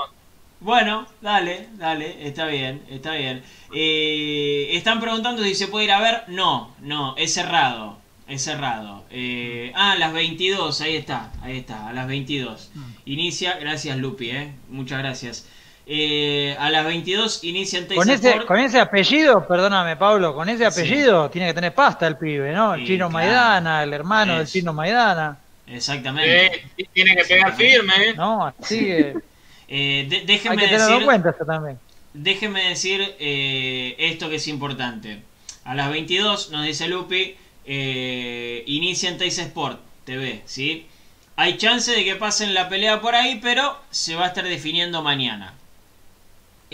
Bueno, dale, dale, está bien, está bien. Eh, están preguntando si se puede ir a ver. No, no, es cerrado, es cerrado. Eh, ah, a las 22, ahí está, ahí está, a las 22. Inicia, gracias Lupi, eh, muchas gracias. Eh, a las 22 inicia en Con ese, con ese apellido, perdóname Pablo, con ese apellido tiene que tener pasta el pibe, ¿no? El Sí, chino claro. Maidana, el hermano del chino Maidana, Exactamente. Eh, tiene que pegar firme, ¿eh? ¿no? Así que [laughs] Eh, de- hay déjenme que tenerlo en decir, cuenta eso también. déjenme decir eh, esto que es importante. A las 22 nos dice Lupi, eh, inicia en Teis Sport TV, ¿sí? Hay chance de que pasen la pelea por ahí, pero se va a estar definiendo mañana.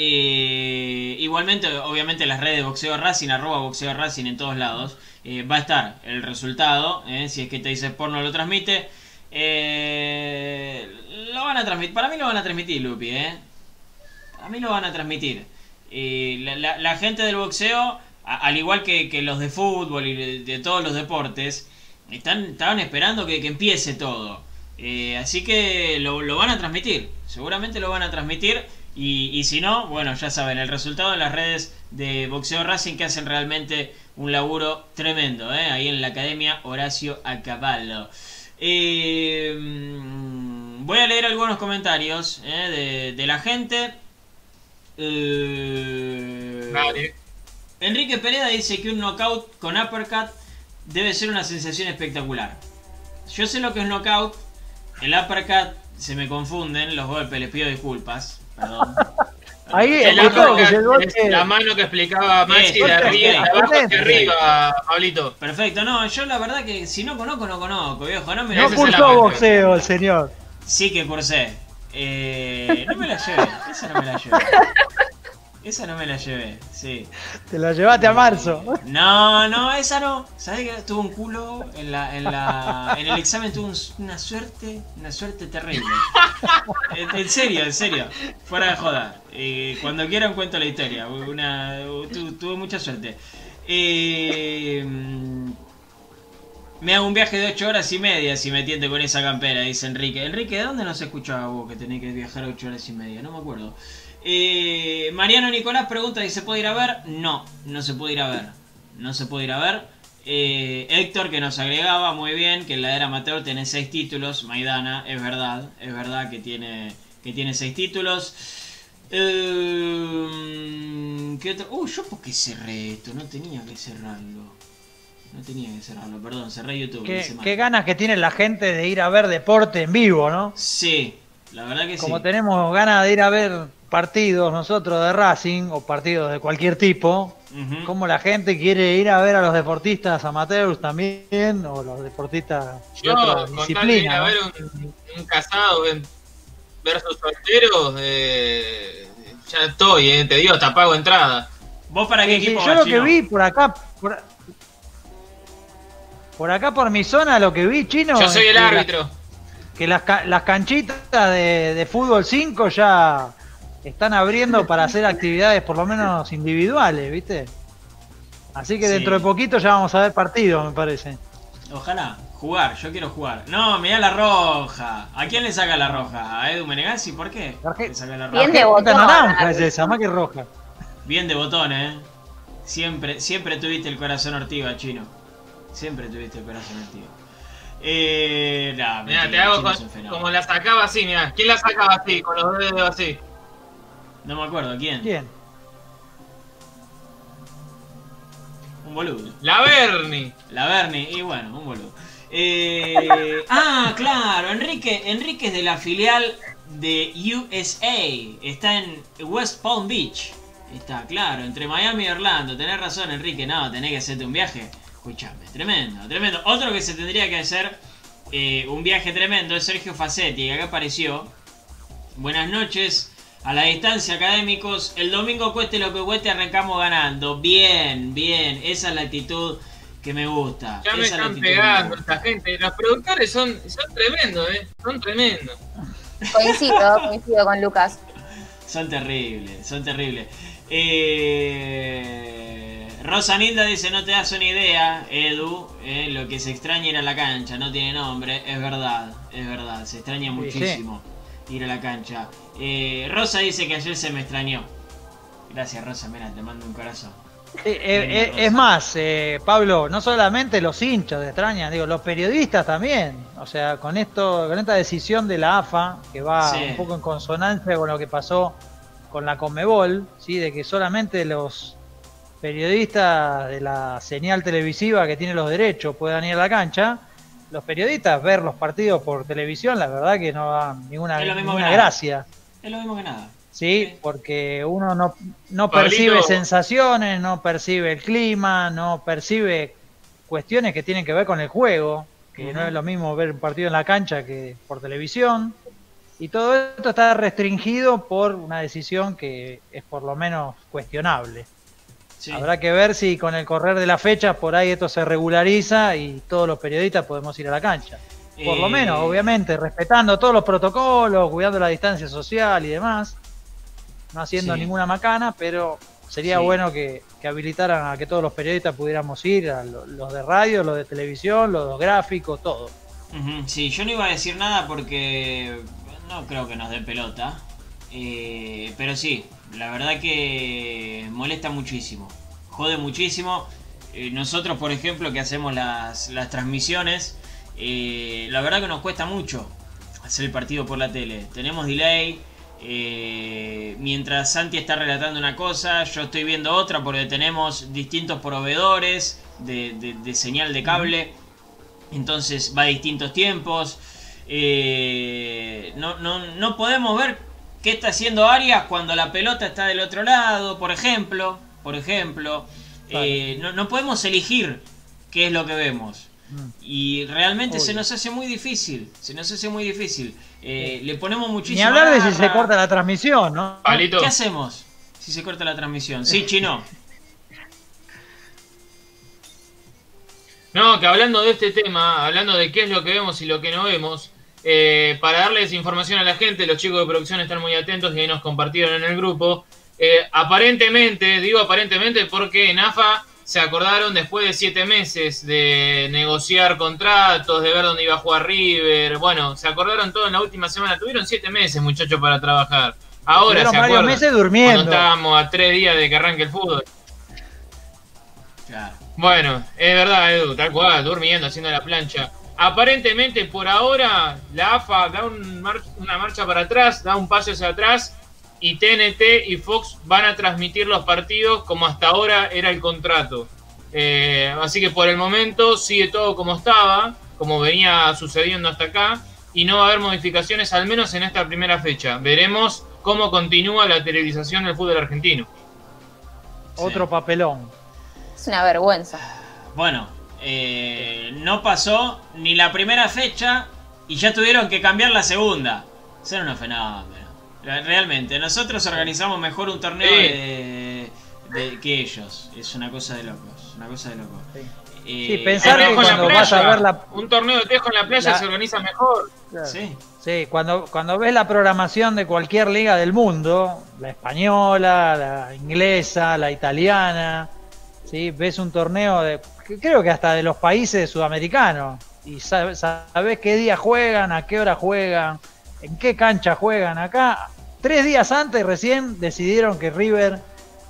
Eh, igualmente, obviamente, las redes de Boxeo Racing, arroba Boxeo Racing en todos lados, eh, va a estar el resultado, eh, si es que Teis Sport no lo transmite. Lo van a transmitir, para mí lo van a transmitir, Lupi, ¿eh? A mí lo van a transmitir. La, gente del boxeo, al igual que, los de fútbol y de, todos los deportes, están, estaban esperando que, que empiece todo. Así que lo, lo van a transmitir. Seguramente lo van a transmitir. Y, y si no, bueno, ya saben, el resultado en las redes de Boxeo Racing que hacen realmente un laburo tremendo. ¿eh? Ahí en la Academia Horacio Acaballo. Eh, voy a leer algunos comentarios ¿eh? de, de la gente. Enrique Pereda dice que un knockout con uppercut debe ser una sensación espectacular. Yo sé lo que es knockout. El uppercut se me confunden los golpes, les pido disculpas. Perdón. Ahí El que es que- la mano que explicaba Maxi de arriba, de abajo hacia arriba, Pablito. Perfecto, no, yo la verdad que si no conozco, no conozco, viejo. No me no cursó boxeo el señor. Sí que cursé. Eh, no me la llevé, esa no me la llevé. Esa no me la llevé, sí. Te la llevaste a marzo. No, no, esa no. ¿Sabes que tuvo un culo en la, en la, en el examen tuvo un- una suerte, una suerte terrible. En, en serio, en serio, fuera de joda. Eh, cuando quieran cuento la historia. Una, tu- tuve mucha suerte. Eh, me hago un viaje de 8 horas y media si me tiente con esa campera, dice Enrique. Enrique, ¿de dónde nos escuchaba vos que tenés que viajar 8 horas y media? No me acuerdo. Eh, Mariano Nicolás pregunta si se puede ir a ver. No, no se puede ir a ver. No se puede ir a ver. Eh, Héctor que nos agregaba muy bien que en la era amateur tiene 6 títulos. Maidana, es verdad, es verdad que tiene que tiene 6 títulos. Eh, ¿Qué otro? Uh, yo por qué cerré esto, no tenía que cerrarlo. No tenía que cerrarlo, perdón, cerré YouTube. Qué, ganas que tiene la gente de ir a ver deporte en vivo, ¿no? Sí, la verdad que Como sí. tenemos ganas de ir a ver partidos nosotros de Racing o partidos de cualquier tipo, Ujú. como la gente quiere ir a ver a los deportistas amateurs también o los deportistas de Yo, otra con tal de ir disciplina. a ¿no? ver un, un casado en- versus solteros, eh, ya estoy, eh, te digo, hasta pago entrada. ¿Vos para qué Sí, sí, equipo yo lo que vi por acá, por, por acá por mi zona, lo que vi, chino, Yo soy el que la- árbitro. que las, ca- las canchitas de, de fútbol 5 ya están abriendo para hacer actividades por lo menos individuales, ¿viste? Así que Sí. dentro de poquito ya vamos a ver partidos, me parece. Ojalá, jugar, yo quiero jugar. No, mirá la roja. ¿A quién le saca la roja? ¿A Edu Menegazzi? ¿Por qué? Le saca la Bien roja. de botón. Naranja es esa, más que roja. Bien de botón, eh. Siempre, siempre tuviste el corazón ortiva, chino. Siempre tuviste el corazón ortiva. Eh, nah, Mira, mentira, te hago con- como la sacaba así, mira. ¿Quién la sacaba así? Con los dedos así. No me acuerdo, ¿quién? Bien. Un boludo. La Bernie. La Bernie, y bueno, un boludo. Eh, ah, claro, Enrique, Enrique es de la filial de USA. Está en West Palm Beach. Está, claro, entre Miami y Orlando. Tenés razón, Enrique. No, tenés que hacerte un viaje. Escuchame, tremendo, tremendo. Otro que se tendría que hacer eh, un viaje tremendo es Sergio Facetti, que acá apareció. Buenas noches. A la distancia, académicos, el domingo cueste lo que cueste, arrancamos ganando. Bien, bien, esa es la actitud que me gusta. Ya me Esa es la están me pegando esta gente. Los productores son, son tremendos, ¿eh? Son tremendos. Coincido, [laughs] coincido con Lucas. Son terribles, son terribles. Eh, Rosa Nilda dice, no te das una idea, Edu, eh, lo que se extraña ir a la cancha, no tiene nombre, es verdad, es verdad, se extraña Sí, muchísimo ir a la cancha. Eh, Rosa dice que ayer se me extrañó. Gracias Rosa, mira, te mando un corazón. Eh, eh, eh, es más, eh, Pablo, no solamente los hinchas de extrañan, digo, los periodistas también. O sea, con esto, con esta decisión de la AFA, que va Sí. un poco en consonancia con lo que pasó con la Conmebol, ¿sí? de que solamente los periodistas de la señal televisiva que tiene los derechos puedan ir a la cancha. Los periodistas ver los partidos por televisión, la verdad que no dan ninguna, gracia. Es lo mismo que nada. Sí, Sí. porque uno no, no Pablito. percibe sensaciones, no percibe el clima, no percibe cuestiones que tienen que ver con el juego, que no es lo mismo ver un partido en la cancha que por televisión. Y todo esto está restringido por una decisión que es por lo menos cuestionable. Sí. Habrá que ver si con el correr de la fecha por ahí esto se regulariza y todos los periodistas podemos ir a la cancha. Por lo menos, obviamente, respetando todos los protocolos, cuidando la distancia social y demás, no haciendo Sí. ninguna macana, pero sería Sí. bueno que, que habilitaran a que todos los periodistas pudiéramos ir, a lo- los de radio, los de televisión, los gráficos, todo. Sí, yo no iba a decir nada porque no creo que nos dé pelota. Eh, pero sí, la verdad que molesta muchísimo. Jode muchísimo. Eh, nosotros, por ejemplo, que hacemos las, las transmisiones, eh, la verdad que nos cuesta mucho hacer el partido por la tele. Tenemos delay. eh, mientras Santi está relatando una cosa, yo estoy viendo otra porque tenemos distintos proveedores de, de- de señal de cable. Entonces va a distintos tiempos. Eh, no, no, no podemos ver qué está haciendo Arias cuando la pelota está del otro lado, por ejemplo. Por ejemplo. Eh, no, no podemos elegir qué es lo que vemos. Y realmente Obvio. se nos hace muy difícil. Se nos hace muy difícil. Eh, le ponemos muchísimo. Ni hablar de si se corta la transmisión, ¿no? Palito. ¿Qué hacemos si se corta la transmisión? Sí, chino. [laughs] No, que hablando de este tema, hablando de qué es lo que vemos y lo que no vemos, eh, para darles información a la gente, los chicos de producción están muy atentos y ahí nos compartieron en el grupo. Eh, aparentemente, digo aparentemente porque en AFA se acordaron después de siete meses de negociar contratos, de ver dónde iba a jugar River. Bueno, se acordaron todo en la última semana. Tuvieron siete meses, muchachos, para trabajar. Ahora se acuerdan. meses durmiendo. Cuando estábamos a tres días de que arranque el fútbol. Claro. Bueno, es verdad, Edu, tal cual, durmiendo, haciendo la plancha. Aparentemente, por ahora, la AFA da un mar- una marcha para atrás, da un paso hacia atrás, y TNT y Fox van a transmitir los partidos como hasta ahora era el contrato. Eh, así que por el momento sigue todo como estaba, como venía sucediendo hasta acá, y no va a haber modificaciones, al menos en esta primera fecha. Veremos cómo continúa la televisación del fútbol argentino. Otro papelón. Es una vergüenza. Bueno, eh, no pasó ni la primera fecha y ya tuvieron que cambiar la segunda. Ser un fenómeno. Re- Realmente, nosotros organizamos mejor un torneo Sí. de, de- que ellos. Es una cosa de locos. Una cosa de locos. Sí. Eh, Sí, pensar que cuando vas a playa, ver la- Un torneo de tejo en la playa La- se organiza mejor. Sí, Sí, cuando, cuando ves la programación de cualquier liga del mundo, la española, la inglesa, la italiana, ¿sí? ves un torneo de, que creo que hasta de los países sudamericanos, y sabes, sabes qué día juegan, a qué hora juegan, en qué cancha juegan. Acá, tres días antes recién decidieron que River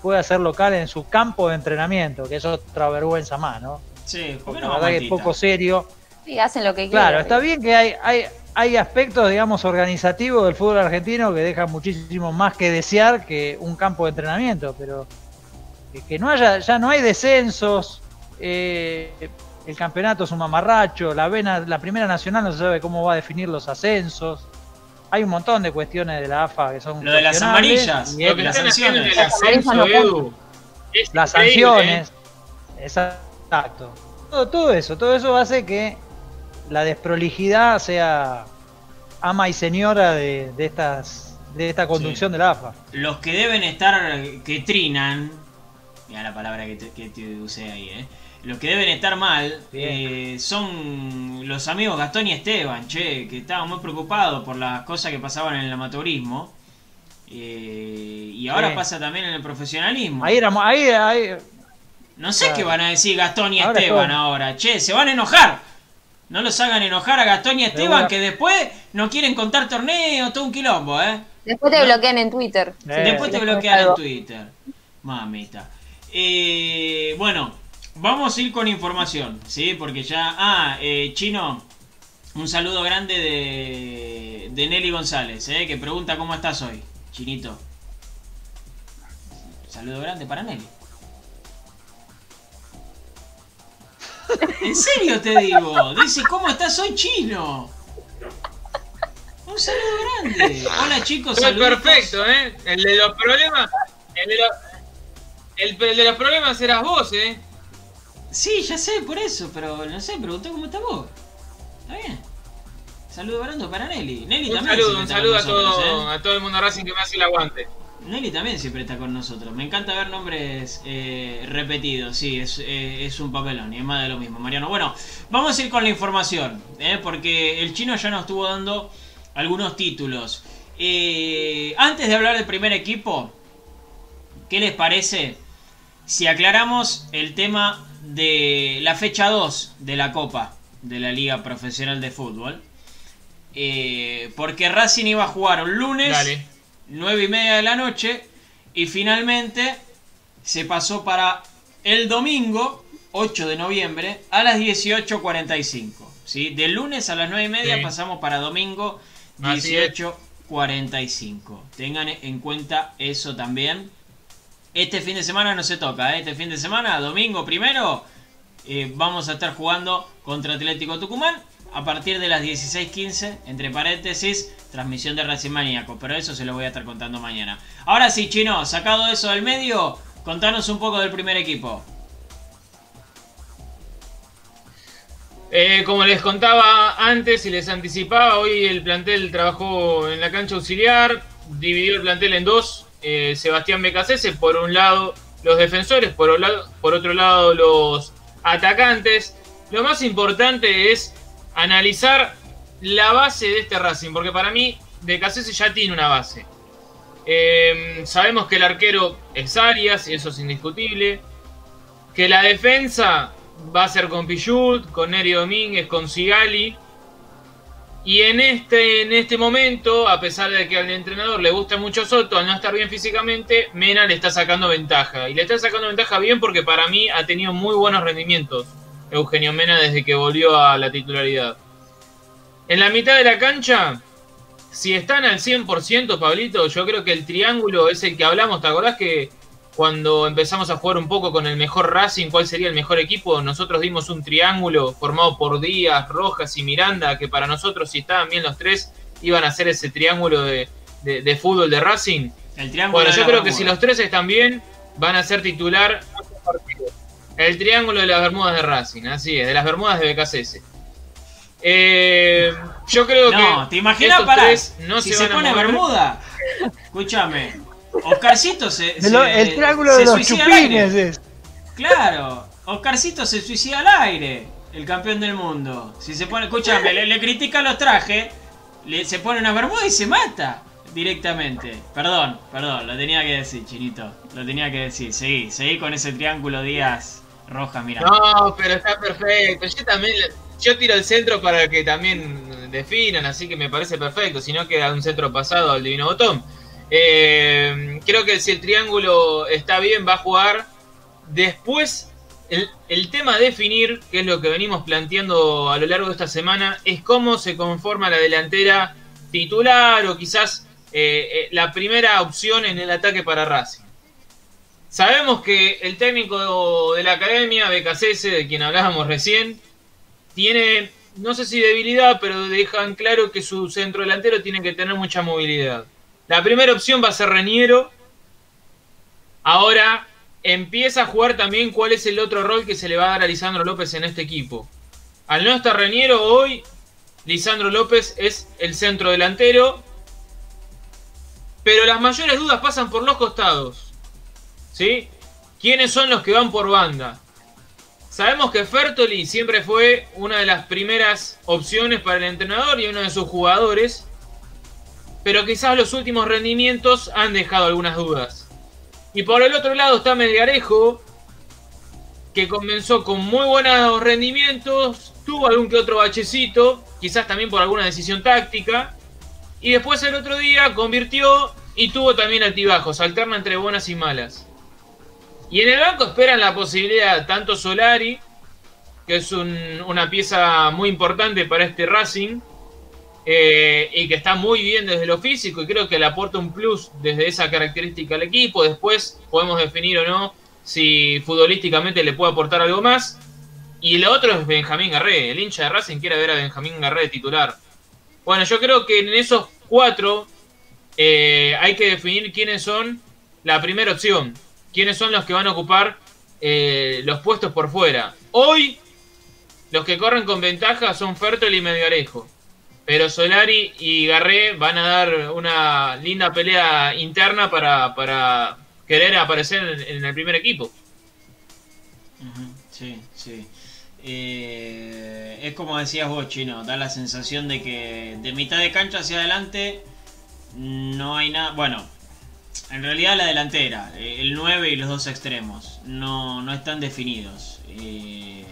puede hacer local en su campo de entrenamiento, que es otra vergüenza más, ¿no? sí. ¿Por qué La no verdad que es poco serio. Sí, hacen lo que Claro, quieren. está bien que hay, hay, hay aspectos, digamos, organizativos del fútbol argentino que dejan muchísimo más que desear que un campo de entrenamiento, pero que, que no haya, ya no hay descensos, eh, el campeonato es un mamarracho, la, vena, la primera nacional no se sabe cómo va a definir los ascensos. Hay un montón de cuestiones de la AFA que son Lo de las amarillas, y Lo que las en el sanciones. ascenso, Las Edu, las sanciones. ¿eh? Exacto. Todo, todo eso, todo eso hace que la desprolijidad sea ama y señora de, de estas de esta conducción de la AFA. Los que deben estar, que trinan, mira la palabra que te, que te usé ahí, ¿eh? Los que deben estar mal eh, son los amigos Gastón y Esteban, che, que estaban muy preocupados por las cosas que pasaban en el amateurismo. Eh, y ahora Sí. pasa también en el profesionalismo. Ahí éramos, ahí, ahí. No sé Claro. qué van a decir Gastón y Ahora Esteban ahora. Che, se van a enojar. No los hagan enojar a Gastón y Esteban, que después no quieren contar torneos, todo un quilombo, ¿eh? Después te No. bloquean en Twitter. Eh, Después te bloquean en. Twitter. Mamita. Eh, bueno, vamos a ir con información, ¿sí? Porque ya... Ah, eh, Chino, un saludo grande de, de Nelly González, ¿eh? Que pregunta cómo estás hoy, Chinito. Saludo grande para Nelly. En serio te digo. Dice, ¿cómo estás hoy, Chino? Un saludo grande. Hola chicos, Fue perfecto, ¿eh? El de los problemas. El de los, el de los problemas eras vos, ¿eh? Sí, ya sé, por eso, pero no sé, preguntó cómo estás vos. Está bien. Saludo grande para Nelly. Nelly Un también saludo, un saludo a nosotros, todo, a todo el mundo Racing que me hace el aguante. ¿eh? Nelly también siempre está con nosotros. Me encanta ver nombres eh, repetidos, sí, es, eh, es un papelón y es más de lo mismo, Mariano. Bueno, vamos a ir con la información, ¿eh? porque el chino ya nos estuvo dando algunos títulos. Eh, antes de hablar del primer equipo, ¿qué les parece si aclaramos el tema de la fecha 2 de la Copa de la Liga Profesional de Fútbol? Eh, porque Racing iba a jugar un lunes, Dale. 9 y media de la noche, y finalmente se pasó para el domingo, 8 de noviembre, a las 18.45. ¿sí? De lunes a las 9 y media Sí. pasamos para domingo, Así es. 18.45. Tengan en cuenta eso también. Este fin de semana no se toca, ¿eh? este fin de semana, domingo primero, eh, vamos a estar jugando contra Atlético Tucumán a partir de las 16.15, entre paréntesis, transmisión de Racing Maníaco, pero eso se lo voy a estar contando mañana. Ahora sí, Chino, sacado eso del medio, contanos un poco del primer equipo. Eh, como les contaba antes y les anticipaba, hoy el plantel trabajó en la cancha auxiliar, dividió el plantel en dos. Eh, Sebastián Becasese, por un lado los defensores, por, otro lado los atacantes. Lo más importante es analizar la base de este Racing, porque para mí Becasese ya tiene una base. Eh, sabemos que el arquero es Arias, y eso es indiscutible. Que la defensa va a ser con Pichut, con Neri Domínguez, con Sigali. Y en este, en este momento, a pesar de que al entrenador le gusta mucho Soto, al no estar bien físicamente, Mena le está sacando ventaja. Y le está sacando ventaja bien porque para mí ha tenido muy buenos rendimientos Eugenio Mena desde que volvió a la titularidad. En la mitad de la cancha, si están al 100%, Pablito, yo creo que el triángulo es el que hablamos. ¿Te acordás que cuando empezamos a jugar un poco con el mejor Racing, cuál sería el mejor equipo? Nosotros dimos un triángulo formado por Díaz, Rojas y Miranda, que para nosotros, si estaban bien los tres, iban a ser ese triángulo de, de- de fútbol de Racing. El triángulo Bueno, yo creo que si los tres están bien, van a ser titular el triángulo de las Bermudas de Racing, así es, de las Bermudas de BKCS. Eh, yo creo No, que ¿te imaginas para no si se, se, pone. Bermuda? Escúchame. Oscarcito se, lo- se- el triángulo se de los chupines es. Claro, Oscarcito se suicida al aire, el campeón del mundo. Si se pone, escúchame, le, le critica los trajes, le, se pone una bermuda y se mata directamente. Perdón, perdón, lo tenía que decir, Chinito. Lo tenía que decir. Seguí, seguí con ese triángulo Díaz Rojas, mira. No, pero está perfecto. Yo también yo tiro el centro para que también definan, así que me parece perfecto. Si no queda un centro pasado al divino botón. Eh, creo que si el triángulo está bien, va a jugar. Después, el, tema a definir, que es lo que venimos planteando a lo largo de esta semana, es cómo se conforma la delantera titular o quizás eh, eh, la primera opción en el ataque para Racing. Sabemos que el técnico de la academia, Becasese, de quien hablábamos recién, tiene, no sé si debilidad, pero dejan claro que su centro delantero tiene que tener mucha movilidad. La primera opción va a ser Reniero. Ahora empieza a jugar también cuál es el otro rol que se le va a dar a Lisandro López en este equipo. Al no estar Reniero hoy, Lisandro López es el centro delantero pero las mayores dudas pasan por los costados. ¿Sí? ¿Quiénes son los que van por banda? Sabemos que Fertoli siempre fue una de las primeras opciones para el entrenador y uno de sus jugadores, pero quizás los últimos rendimientos han dejado algunas dudas. Y por el otro lado está Melgarejo, que comenzó con muy buenos rendimientos, tuvo algún que otro bachecito, quizás también por alguna decisión táctica, y después el otro día convirtió y tuvo también altibajos, alterna entre buenas y malas. Y en el banco esperan la posibilidad tanto Solari, que es una pieza muy importante para este Racing, eh, y que está muy bien desde lo físico y creo que le aporta un plus desde esa característica al equipo. Después podemos definir o no si futbolísticamente le puede aportar algo más. Y el otro es Benjamín Garré. El hincha de Racing quiere ver a Benjamín Garré titular. Bueno, yo creo que en esos cuatro eh, hay que definir quiénes son la primera opción quiénes son los que van a ocupar eh, los puestos por fuera. Hoy, los que corren con ventaja son Fertel y Medgarejo. Pero Solari y Garré van a dar una linda pelea interna para, querer aparecer en, el primer equipo. Sí, sí. Eh, es como decías vos, Chino, da la sensación de que de mitad de cancha hacia adelante no hay nada. Bueno, en realidad la delantera, eh, el 9 y los dos extremos, no, no están definidos. Eh,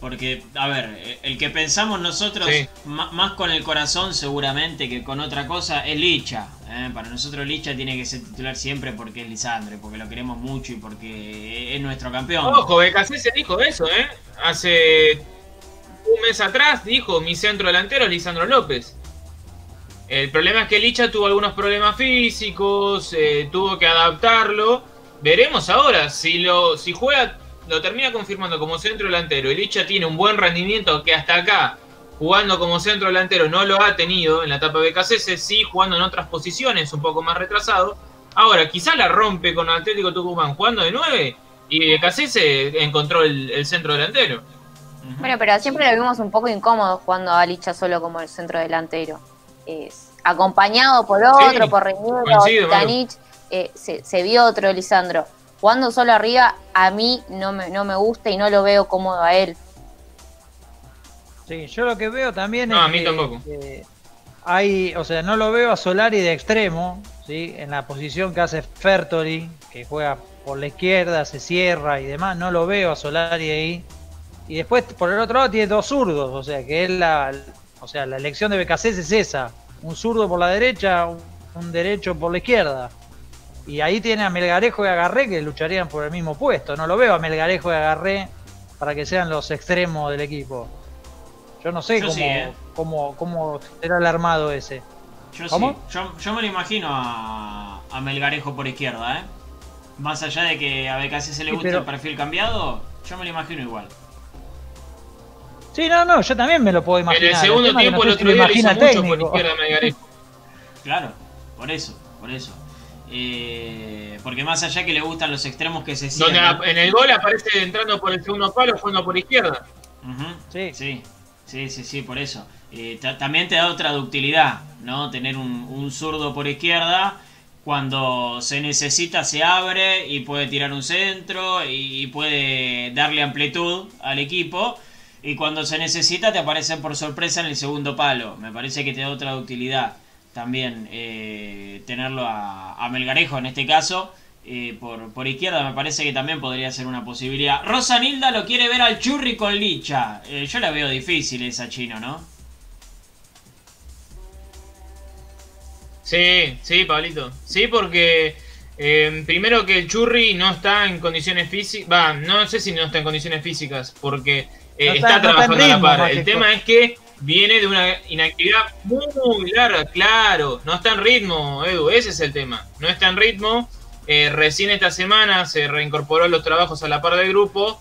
porque, a ver, el que pensamos nosotros, más con el corazón seguramente que con otra cosa, es Licha. ¿eh? Para nosotros Licha tiene que ser titular siempre porque es Lisandre, porque lo queremos mucho y porque es nuestro campeón. Ojo, BKC se dijo eso, ¿eh? Hace un mes atrás dijo, mi centro delantero es Lisandro López. El problema es que Licha tuvo algunos problemas físicos, eh, tuvo que adaptarlo. Veremos ahora si lo si juega lo termina confirmando como centro delantero tiene un buen rendimiento que hasta acá jugando como centro delantero no lo ha tenido en la etapa de BKC, sí jugando en otras posiciones un poco más retrasado. Ahora, quizá la rompe con Atlético Tucumán jugando de 9 y BKC encontró el, centro delantero. Bueno, pero siempre lo vimos un poco incómodo jugando a Licha solo como el centro delantero es acompañado por otro, por Reñero, Titanich, eh, se, vio otro Lisandro. Jugando solo arriba, a mí no me, no me gusta y no lo veo cómodo a él. Sí, yo lo que veo también es. a mí tampoco. hay, o sea, no lo veo a Solari de extremo, ¿sí? En la posición que hace Fertori, que juega por la izquierda, se cierra y demás, no lo veo a Solari ahí. Y después, por el otro lado, tiene dos zurdos, o sea, que es la, o sea, la elección de BKC es esa. Un zurdo por la derecha, un derecho por la izquierda. Y ahí tiene a Melgarejo y a Garré que lucharían por el mismo puesto. No lo veo a Melgarejo y a Garré para que sean los extremos del equipo. Yo no sé ¿eh? cómo, cómo, será el armado ese. Yo ¿Cómo? Yo, me lo imagino a, a, Melgarejo por izquierda, ¿eh? Más allá de que a BKC se le guste el perfil cambiado, yo me lo imagino igual. Sí, no, no, yo también me lo puedo imaginar. En el segundo tiempo el otro día hizo mucho por izquierda [laughs] Claro, por eso, por eso. Eh, porque más allá que le gustan los extremos que se sienten. en el gol aparece entrando por el segundo palo, jugando por izquierda. sí. sí. Sí, sí, sí, por eso. Eh, también te da otra ductilidad, ¿no? Tener un, zurdo por izquierda cuando se necesita se abre y puede tirar un centro y puede darle amplitud al equipo y cuando se necesita te aparecen por sorpresa en el segundo palo. Me parece que te da otra utilidad también eh, tenerlo a, Melgarejo en este caso. Eh, por, por, izquierda me parece que también podría ser una posibilidad. Rosa Nilda lo quiere ver al Churri con Licha. Eh, yo la veo difícil esa chino, ¿no? Sí, sí, Pablito. Sí, porque primero que el Churri no está en condiciones físicas. Va, no sé si no está en condiciones físicas, porque eh, está, trabajando a la par. El tema es que viene de una inactividad muy larga, claro. No está en ritmo, Edu, ese es el tema. No está en ritmo. Eh, recién esta semana se reincorporó los trabajos a la par del grupo.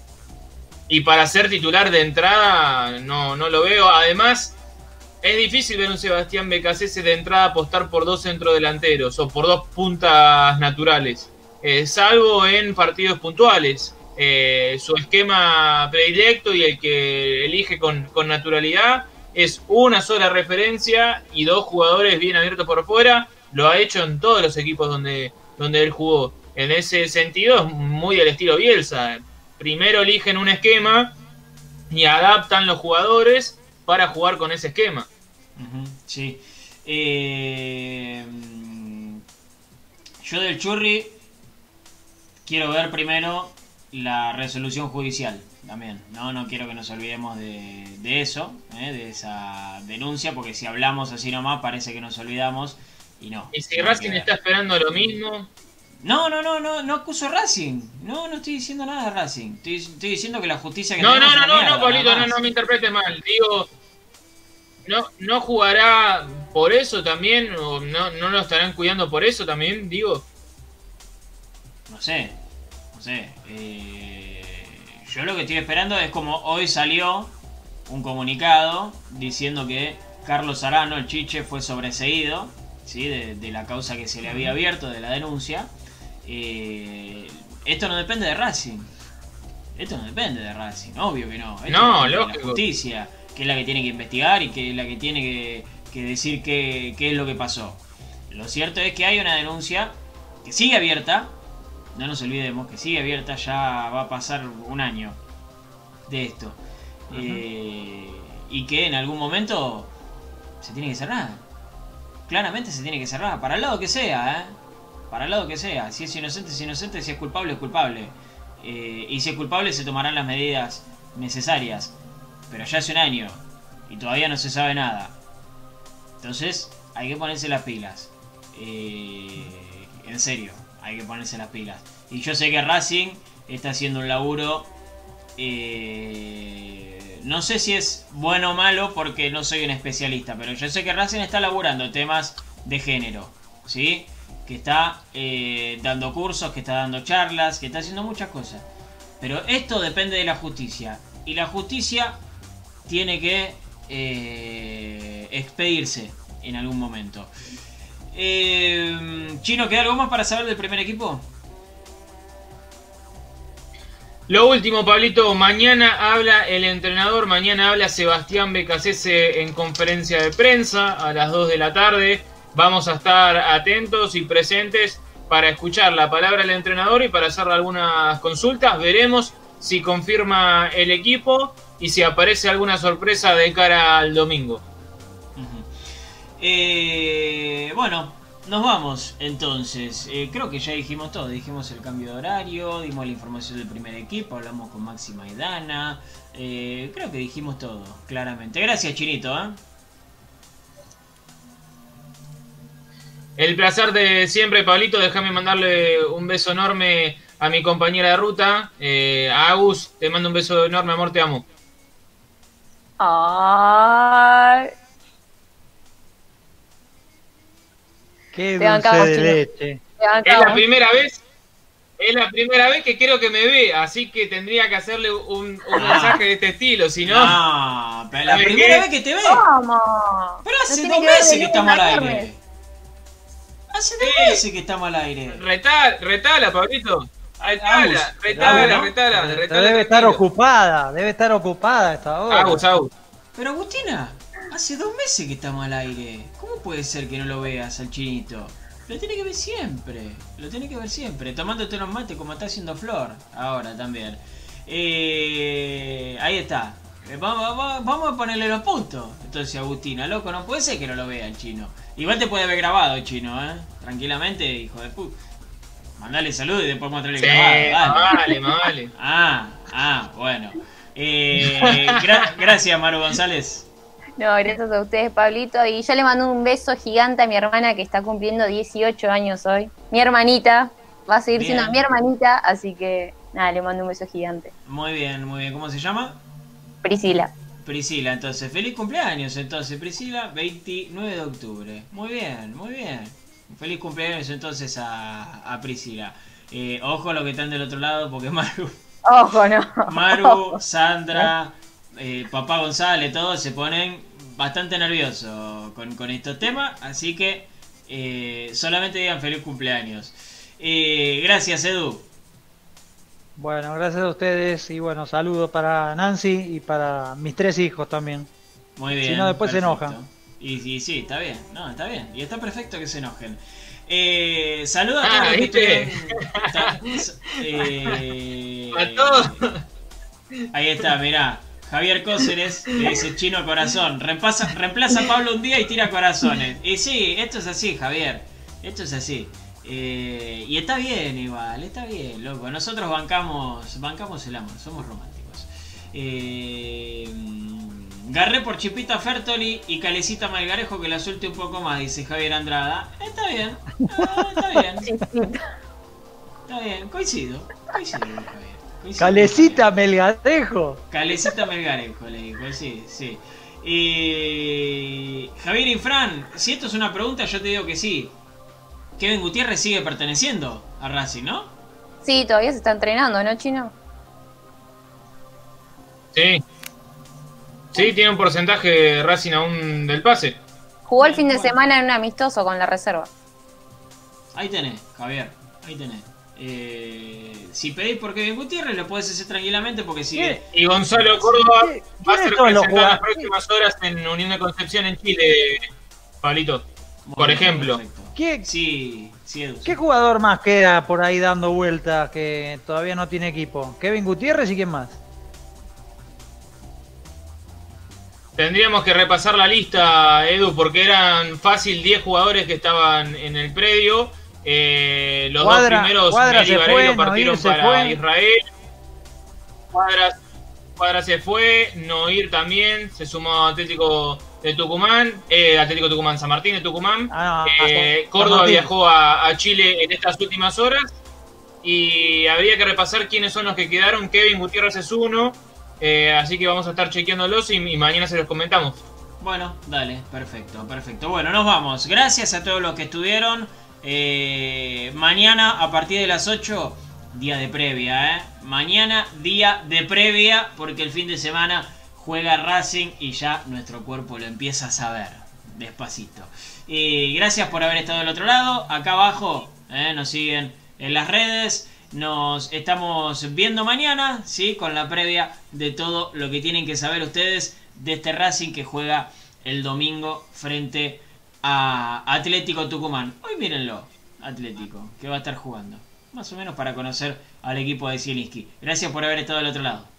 Y para ser titular de entrada, no, no lo veo. Además, es difícil ver un Sebastián Becasese de entrada apostar por dos centrodelanteros o por dos puntas naturales. Eh, salvo en partidos puntuales. Eh, su esquema predilecto y el que elige con, naturalidad es una sola referencia y dos jugadores bien abiertos por fuera. lo ha hecho en todos los equipos donde, donde él jugó. En ese sentido es muy el estilo Bielsa. Primero eligen un esquema y adaptan los jugadores para jugar con ese esquema. sí. Eh, yo del Churri quiero ver primero la resolución judicial también. No, no quiero que nos olvidemos de, eso, ¿eh? de esa denuncia, porque si hablamos así nomás parece que nos olvidamos y no. ¿Y si Racing está esperando lo mismo? No, no, no, no, no acuso Racing. No, no estoy diciendo nada de Racing. Estoy, diciendo que la justicia que No, no, no, no, no, Paulito, no, no me interprete mal. Digo, no, no jugará por eso también, o no, no lo estarán cuidando por eso también, digo. No sé, no sé. Eh, yo lo que estoy esperando es como hoy salió un comunicado diciendo que Carlos Arano, el chiche, fue sobreseído ¿sí? de, la causa que se le había abierto, de la denuncia. Eh, esto no depende de Racing. Esto no depende de Racing, obvio que no. Esto no, De la justicia, que es la que tiene que investigar y que es la que tiene que, decir qué, qué es lo que pasó. Lo cierto es que hay una denuncia que sigue abierta, no nos olvidemos que sigue abierta, ya va a pasar un año de esto. Eh, y que en algún momento se tiene que cerrar. Claramente se tiene que cerrar, para el lado que sea, ¿eh? Para el lado que sea. Si es inocente, es inocente, si es culpable, es culpable. Eh, y si es culpable, se tomarán las medidas necesarias. Pero ya hace un año y todavía no se sabe nada. Entonces, hay que ponerse las pilas. en serio hay que ponerse las pilas. Y yo sé que Racing está haciendo un laburo. Eh, no sé si es bueno o malo porque no soy un especialista, pero yo sé que Racing está laburando temas de género, ¿sí? Que está eh, dando cursos, que está dando charlas, que está haciendo muchas cosas. Pero esto depende de la justicia. Y la justicia tiene que eh, expedirse en algún momento. Eh, Chino, ¿queda algo más para saber del primer equipo? Lo último, Pablito, mañana habla el entrenador, mañana habla Sebastián Becasese en conferencia de prensa a las 2 de la tarde. Vamos a estar atentos y presentes para escuchar la palabra del entrenador y para hacer algunas consultas. Veremos si confirma el equipo y si aparece alguna sorpresa de cara al domingo. Eh, bueno, nos vamos entonces. Eh, creo que ya dijimos todo. Dijimos el cambio de horario, dimos la información del primer equipo, hablamos con Máxima y Dana. Eh, creo que dijimos todo, claramente. Gracias, Chinito. ¿eh? El placer de siempre, Pablito. Déjame mandarle un beso enorme a mi compañera de ruta, a Agus. Te mando un beso enorme, amor, te amo. Ay. Qué dulce de leche. Es la primera vez es la primera vez que quiero que me ve, así que tendría que hacerle un, ah. mensaje de este estilo, si no. No, pero la primera vez que te ve. ¿Cómo? Pero hace dos meses que estamos al aire. Hace dos meses que estamos al aire. Retala, retala, Pablito. Retala, retala, retala, retala. Debe estar ocupada, debe estar ocupada esta hora. Agus, Agus. Pero Agustina, Hace dos meses que estamos al aire. ¿Cómo puede ser que no lo veas al chinito? Lo tiene que ver siempre. Lo tiene que ver siempre. Tomándote los mates como está haciendo Flor. Ahora también. Eh, ahí está. Eh, vamos, a ponerle los puntos. Entonces, Agustina, loco, no puede ser que no lo vea el chino. Igual te puede haber grabado el chino, ¿eh? Tranquilamente, hijo de puta. Mandale salud y después mostrarle grabado. Vale, vale. [laughs] Ah, ah, bueno. Eh, gracias, Maru González. No, gracias a ustedes, Pablito. Y yo le mando un beso gigante a mi hermana que está cumpliendo 18 años hoy. Mi hermanita, va a seguir siendo mi hermanita, así que nada, le mando un beso gigante. Muy bien, muy bien. ¿Cómo se llama? Priscila. Priscila, entonces, feliz cumpleaños, entonces, Priscila, 29 de octubre. Muy bien, muy bien. Feliz cumpleaños entonces a, Priscila. Eh, ojo a lo que están del otro lado, porque Maru. Ojo, no. Maru, [laughs] Sandra, eh, papá González, todos se ponen bastante nervioso con, estos temas, así que eh, solamente digan feliz cumpleaños. Eh, gracias, Edu. Bueno, gracias a ustedes y bueno, saludos para Nancy y para mis tres hijos también. Muy bien. Si no, después se enojan. Y, sí, está bien, no, está bien. Y está perfecto que se enojen. Eh, saluda a Ah, todos los que ¿viste? estuvieron- [laughs] eh, A todos. Ahí está, mirá. Javier Cóceres le dice chino corazón. Reemplaza, reemplaza a Pablo un día y tira corazones. Y sí, esto es así, Javier. Esto es así. Eh, y está bien igual, está bien, loco. Nosotros bancamos, bancamos el amor, somos románticos. Eh, Garré por Chipita Fertoli y Calecita Malgarejo que la suelte un poco más, dice Javier Andrada. Está bien, ah, está bien, está bien, coincido, coincido, Javier. Coincido. Calecita Melgarejo. Calecita Melgarejo, le dijo, sí, sí. Y Javier Infran, si esto es una pregunta, yo te digo que sí. Kevin Gutiérrez sigue perteneciendo a Racing, ¿no? Sí, todavía se está entrenando, ¿no, Chino? Sí. Sí, tiene un porcentaje Racing aún del pase. Jugó el fin de semana en un amistoso con la reserva. Ahí tenés, Javier, ahí tenés. Eh, si pedís por Kevin Gutiérrez, lo podés hacer tranquilamente porque sigue. Y Gonzalo Córdoba ¿Qué- va a ser presentado en las próximas horas en Unión de Concepción en Chile, Pablito. Por ejemplo. perfecto. ¿Qué, Sí. ¿Qué jugador más queda por ahí dando vueltas que todavía no tiene equipo? Kevin Gutiérrez y quién más. Tendríamos que repasar la lista, Edu, porque eran fácil 10 jugadores que estaban en el predio. Eh, los Cuadra- dos primeros, Cuadra y partieron para fue. Israel. Cuadra, Cuadra se fue, Noir también, se sumó a Atlético de Tucumán, eh, Atlético Tucumán, San Martín de Tucumán. Ah, Eh, San Córdoba Martín. viajó a, a Chile en estas últimas horas y habría que repasar quiénes son los que quedaron. Kevin Gutiérrez es uno, eh, así que vamos a estar chequeándolos y, y mañana se los comentamos. Bueno, dale, perfecto, perfecto. Bueno, nos vamos. Gracias a todos los que estuvieron. Eh, mañana a partir de las 8, día de previa, ¿eh? Mañana día de previa porque el fin de semana juega Racing y ya nuestro cuerpo lo empieza a saber. Despacito. Y gracias por haber estado del otro lado. Acá abajo ¿eh? nos siguen en las redes. Nos estamos viendo mañana, ¿sí? Con la previa de todo lo que tienen que saber ustedes de este Racing que juega el domingo frente a Atlético Tucumán. Hoy mírenlo, Atlético, que va a estar jugando. Más o menos para conocer al equipo de Zielinski. Gracias por haber estado del otro lado.